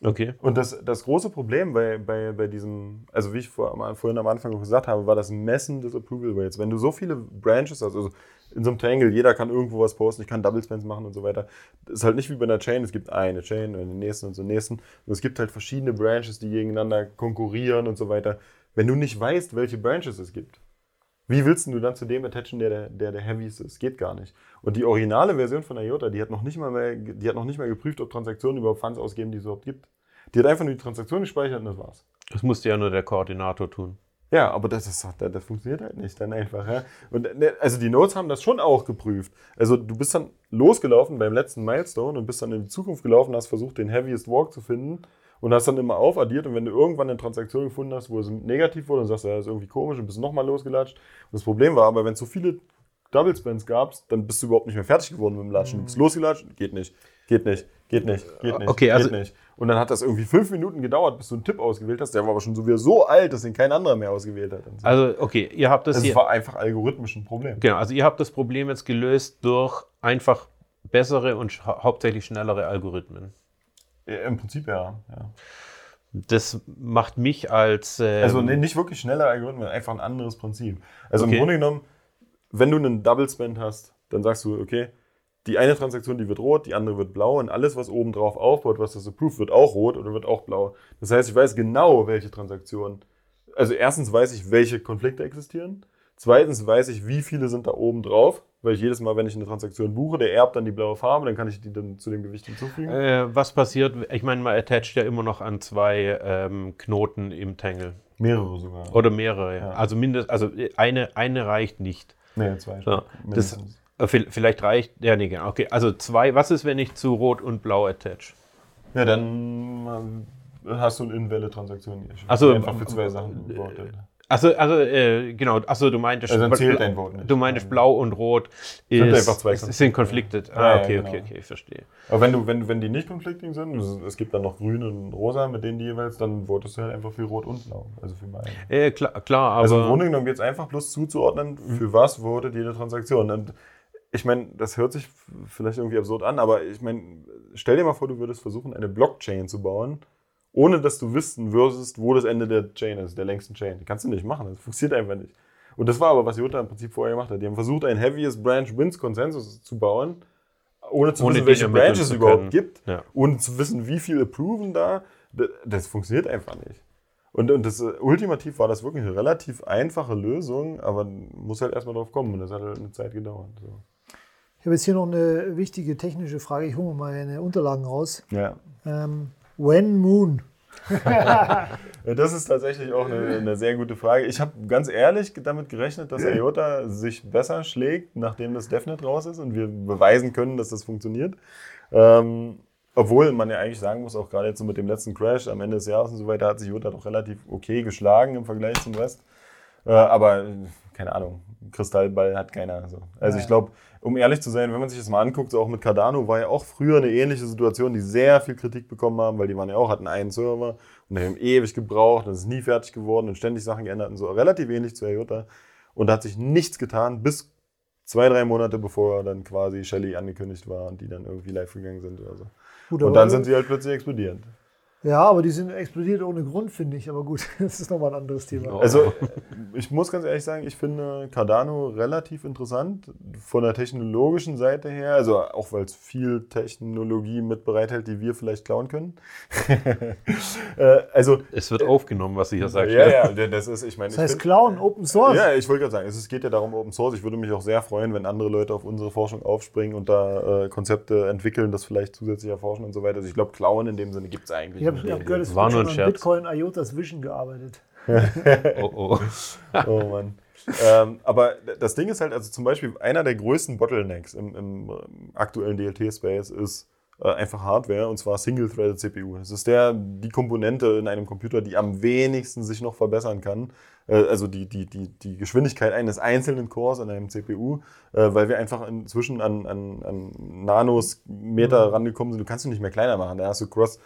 S4: Okay.
S3: Und das, das große Problem bei, bei, bei diesem, also wie ich vor, vorhin am Anfang gesagt habe, war das Messen des Approval Rates. Wenn du so viele Branches hast, also in so einem Triangle, jeder kann irgendwo was posten, ich kann Double Spans machen und so weiter. Das ist halt nicht wie bei einer Chain, es gibt eine Chain und den nächsten und so den nächsten. Und es gibt halt verschiedene Branches, die gegeneinander konkurrieren und so weiter. Wenn du nicht weißt, welche Branches es gibt, wie willst du dann zu dem attachen, der der, der, der Heaviest ist? Geht gar nicht. Und die originale Version von IOTA, die hat noch nicht mal mehr, die hat noch nicht mal geprüft, ob Transaktionen überhaupt Funds ausgeben, die es überhaupt gibt. Die hat einfach nur die Transaktion gespeichert und das war's.
S4: Das musste ja nur der Koordinator tun.
S3: Ja, aber das, ist, das, das funktioniert halt nicht dann einfach. Ja? Und ne, also die Nodes haben das schon auch geprüft. Also du bist dann losgelaufen beim letzten Milestone und bist dann in die Zukunft gelaufen, hast versucht, den Heaviest Walk zu finden und hast dann immer aufaddiert. Und wenn du irgendwann eine Transaktion gefunden hast, wo es negativ wurde, dann sagst du, ja, das ist irgendwie komisch und bist nochmal losgelatscht. Und das Problem war aber, wenn es so viele Double Spends gab, dann bist du überhaupt nicht mehr fertig geworden mit dem Latschen. Du bist losgelatscht, geht nicht, geht nicht, geht nicht, geht nicht,
S4: Okay, also-
S3: geht nicht. Und dann hat das irgendwie fünf Minuten gedauert, bis du einen Tipp ausgewählt hast. Der war aber schon so wieder so alt, dass ihn kein anderer mehr ausgewählt hat. Und so.
S4: Also, okay, ihr habt das
S3: Also
S4: hier.
S3: war einfach algorithmisch ein Problem.
S4: Genau, also ihr habt das Problem jetzt gelöst durch einfach bessere und hauptsächlich schnellere Algorithmen.
S3: Ja, Im Prinzip ja. ja.
S4: Das macht mich als. ähm,
S3: Also nee, nicht wirklich schneller Algorithmen, einfach ein anderes Prinzip. Also
S4: Okay.
S3: im Grunde genommen, wenn du einen Double Spend hast, dann sagst du, okay, die eine Transaktion, die wird rot, die andere wird blau und alles, was oben drauf aufbaut, was das approved, wird auch rot oder wird auch blau. Das heißt, ich weiß genau, welche Transaktionen. Also erstens weiß ich, welche Konflikte existieren. Zweitens weiß ich, wie viele sind da oben drauf, weil ich jedes Mal, wenn ich eine Transaktion buche, der erbt dann die blaue Farbe, dann kann ich die dann zu dem Gewicht hinzufügen.
S4: äh, was passiert? Ich meine, man attached ja immer noch an zwei ähm, Knoten im Tangle.
S3: Mehrere sogar.
S4: Oder mehrere.
S3: Ja.
S4: Also mindestens, also eine, eine reicht nicht.
S3: Nee, zwei.
S4: So, das, vielleicht reicht. Ja, nee, genau. Okay, also zwei. Was ist, wenn ich zu Rot und Blau attach?
S3: Ja, dann äh, hast du eine Invalid-Transaktion.
S4: Ach so,
S3: einfach für zwei Sachen.
S4: Also, also äh, genau, also du meintest,
S3: Also zählt dein Vote nicht.
S4: du meintest Blau und Rot ist,
S3: Sind einfach zwei
S4: ist, sind conflicted. Ah,
S3: Ja, ja,
S4: okay,
S3: genau.
S4: okay, okay, ich verstehe.
S3: Aber wenn, du, wenn, wenn die nicht conflicting sind, es- gibt dann noch grün und rosa, mit denen die jeweils, dann votest du halt einfach für rot und blau. Also für beide.
S4: Äh, klar, klar, aber
S3: Also im Grunde genommen geht es einfach bloß zuzuordnen, für was votet jede Transaktion. Und ich meine, das hört sich vielleicht irgendwie absurd an, aber ich meine, stell dir mal vor, du würdest versuchen, eine Blockchain zu bauen, ohne dass du wissen würdest, wo das Ende der Chain ist, der längsten Chain. Kannst du nicht machen, das funktioniert einfach nicht. Und das war aber, was Jota im Prinzip vorher gemacht hat. Die haben versucht, einen Heaviest Branch Wins Konsensus zu bauen, ohne zu
S4: Ohne
S3: wissen, welche Branches es überhaupt gibt,
S4: Ja.
S3: ohne zu wissen, wie viel approven da. Das, das funktioniert einfach nicht. Und, und das, äh, ultimativ war das wirklich eine relativ einfache Lösung, aber muss halt erstmal drauf kommen und das hat halt eine Zeit gedauert. So.
S2: Ich habe jetzt hier noch eine wichtige technische Frage. Ich hole mal meine Unterlagen raus.
S3: Ja.
S2: Ähm, when Moon?
S3: Das ist tatsächlich auch eine, eine sehr gute Frage. Ich habe ganz ehrlich damit gerechnet, dass IOTA sich besser schlägt, nachdem das DevNet raus ist und wir beweisen können, dass das funktioniert. Ähm, obwohl man ja eigentlich sagen muss, auch gerade jetzt so mit dem letzten Crash am Ende des Jahres und so weiter, hat sich IOTA doch relativ okay geschlagen im Vergleich zum Rest. Äh, aber keine Ahnung, Kristallball hat keiner. Also, also ich glaube, um ehrlich zu sein, wenn man sich das mal anguckt, so auch mit Cardano war ja auch früher eine ähnliche Situation, die sehr viel Kritik bekommen haben, weil die waren ja auch, hatten einen Server und haben ewig gebraucht und es ist nie fertig geworden und ständig Sachen geändert und so. Relativ ähnlich zu IOTA. Und da hat sich nichts getan, bis zwei, drei Monate bevor dann quasi Shelly angekündigt war und die dann irgendwie live gegangen sind oder so.
S2: Gut,
S3: Und dann sind sie halt plötzlich explodierend.
S2: Ja, aber die sind explodiert ohne Grund, finde ich. Aber gut, das ist nochmal ein anderes Thema.
S3: Also, ich muss ganz ehrlich sagen, ich finde Cardano relativ interessant von der technologischen Seite her. Also, auch weil es viel Technologie mit bereithält, die wir vielleicht klauen können. äh, also,
S4: Es wird aufgenommen, was sie hier sagt.
S3: ja, ja, das ist, ich meine,
S2: Das
S3: ich
S2: heißt
S3: find-
S2: Clown, Open Source.
S3: Ja, ich wollte gerade sagen, es geht ja darum, Open Source. Ich würde mich auch sehr freuen, wenn andere Leute auf unsere Forschung aufspringen und da äh, Konzepte entwickeln, das vielleicht zusätzlich erforschen und so weiter. Also ich glaube, Klauen in dem Sinne gibt es eigentlich
S2: Ich habe hab gehört, es
S4: War nur ein
S2: an
S4: Scherz.
S2: Bitcoin IOTA's Vision gearbeitet.
S4: Oh, oh.
S3: Oh Mann. ähm, aber das Ding ist halt, also zum Beispiel einer der größten Bottlenecks im, im ähm, aktuellen DLT-Space ist äh, einfach Hardware und zwar Single-Threaded CPU. Das ist der, die Komponente in einem Computer, die am wenigsten sich noch verbessern kann. Äh, also die, die, die, die Geschwindigkeit eines einzelnen Cores an einem CPU, äh, weil wir einfach inzwischen an, an, an Nanos, Meter rangekommen sind. Du kannst du nicht mehr kleiner machen. Da hast du Cross, äh,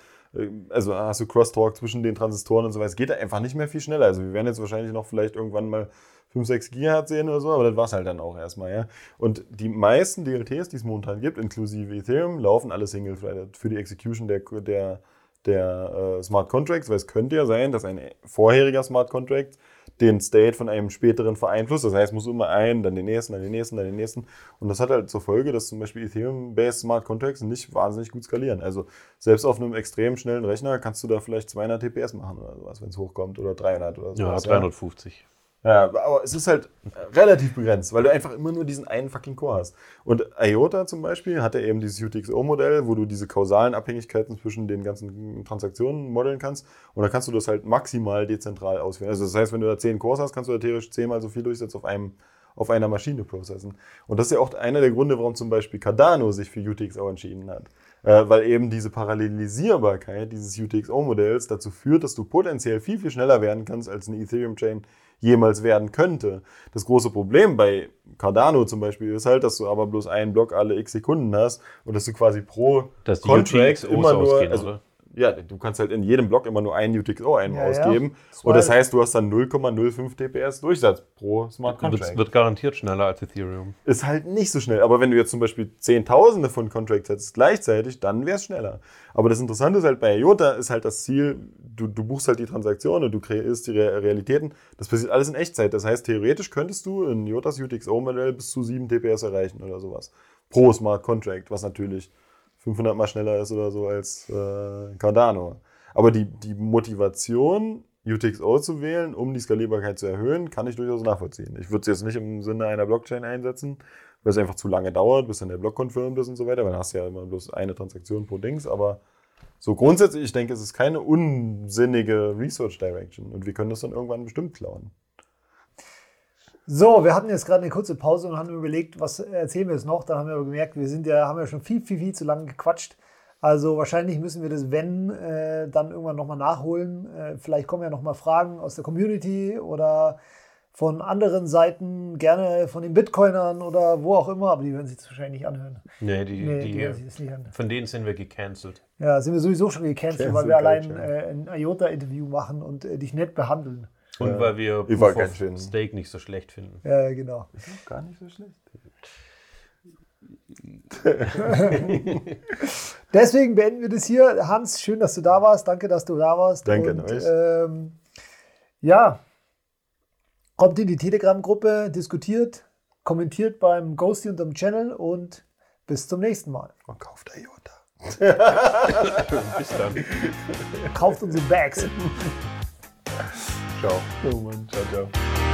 S3: also hast du Crosstalk zwischen den Transistoren und so weiter. Es geht da einfach nicht mehr viel schneller. Also wir werden jetzt wahrscheinlich noch vielleicht irgendwann mal 5, 6 Gigahertz sehen oder so, aber das war es halt dann auch erstmal, ja. Und die meisten DLTs, die es momentan gibt, inklusive Ethereum, laufen alle Single-Threaded für die Execution der, der, der äh, Smart Contracts, weil es könnte ja sein, dass ein vorheriger Smart Contract den State von einem späteren beeinflusst. Das heißt, es muss immer einen, dann den nächsten, dann den nächsten, dann den nächsten. Und das hat halt zur Folge, dass zum Beispiel Ethereum-based Smart Contracts nicht wahnsinnig gut skalieren. Also selbst auf einem extrem schnellen Rechner kannst du da vielleicht 200 TPS machen oder sowas, wenn es hochkommt, oder 300 oder
S4: Ja,
S3: sowas.
S4: 350.
S3: Ja, aber es ist halt relativ begrenzt, weil du einfach immer nur diesen einen fucking Core hast. Und IOTA zum Beispiel hat ja eben dieses UTXO-Modell, wo du diese kausalen Abhängigkeiten zwischen den ganzen Transaktionen modeln kannst. Und da kannst du das halt maximal dezentral ausführen. Also das heißt, wenn du da 10 Cores hast, kannst du da theoretisch zehnmal so viel Durchsatz auf einem auf einer Maschine processen. Und das ist ja auch einer der Gründe, warum zum Beispiel Cardano sich für UTXO entschieden hat. Äh, weil eben diese Parallelisierbarkeit dieses UTXO-Modells dazu führt, dass du potenziell viel, viel schneller werden kannst, als eine Ethereum-Chain jemals werden könnte. Das große Problem bei Cardano zum Beispiel ist halt, dass du aber bloß einen Block alle x Sekunden hast und dass du quasi pro Contract immer nur, also? Ja, du kannst halt in jedem Block immer nur einen UTXO einen
S2: Ja, ja.
S3: ausgeben.
S2: Das
S3: Und das heißt, du hast dann 0,05 TPS Durchsatz pro Smart Contract
S4: Wird, wird garantiert schneller als Ethereum.
S3: ist halt nicht so schnell. Aber wenn du jetzt zum Beispiel Zehntausende von Contracts hättest gleichzeitig, dann wäre es schneller. Aber das Interessante ist halt bei IOTA ist halt das Ziel, du, du buchst halt die Transaktionen und du kreierst die Re Realitäten. Das passiert alles in Echtzeit. Das heißt, theoretisch könntest du in IOTAs UTXO-Modell bis zu 7 TPS erreichen oder sowas. Pro Smart Contract, was natürlich 500 mal schneller ist oder so als äh, Cardano. Aber die, die Motivation, UTXO zu wählen, um die Skalierbarkeit zu erhöhen, kann ich durchaus nachvollziehen. Ich würde es jetzt nicht im Sinne einer Blockchain einsetzen, weil es einfach zu lange dauert, bis dann der Block confirmed ist und so weiter, weil dann hast du ja immer bloß eine Transaktion pro Dings, aber so grundsätzlich, ich denke, es ist keine unsinnige Research Direction und wir können das dann irgendwann bestimmt klauen.
S2: So, wir hatten jetzt gerade eine kurze Pause und haben überlegt, was erzählen wir jetzt noch. Dann haben wir aber gemerkt, wir sind ja, haben ja schon viel, viel, viel zu lange gequatscht. Also wahrscheinlich müssen wir das, wenn, äh, dann irgendwann nochmal nachholen. Äh, vielleicht kommen ja nochmal Fragen aus der Community oder von anderen Seiten, gerne von den Bitcoinern oder wo auch immer, aber die werden sich das wahrscheinlich nicht anhören.
S4: Nee, die,
S2: Nee,
S4: die,
S2: die werden sich das nicht an.
S4: von denen sind wir gecancelt.
S2: Ja, sind wir sowieso schon gecancelt,
S3: Cancel
S2: weil wir allein äh, ein IOTA-Interview machen und äh, dich nett behandeln.
S4: Und
S3: Ja.
S4: weil wir
S3: Ich war ganz schön.
S4: Steak nicht so schlecht finden.
S2: Ja, genau.
S3: Gar nicht so schlecht.
S2: Deswegen beenden wir das hier. Hans, schön, dass du da warst. Danke, dass du da warst.
S3: Danke an
S2: Und,
S3: euch.
S2: Ähm, ja, kommt in die Telegram-Gruppe, diskutiert, kommentiert beim Ghosty unterm Channel und bis zum nächsten Mal.
S3: Man kauft IOTA.
S4: Bis dann.
S2: Kauft unsere Bags.
S3: Ciao. Oh Mann, ciao, ciao.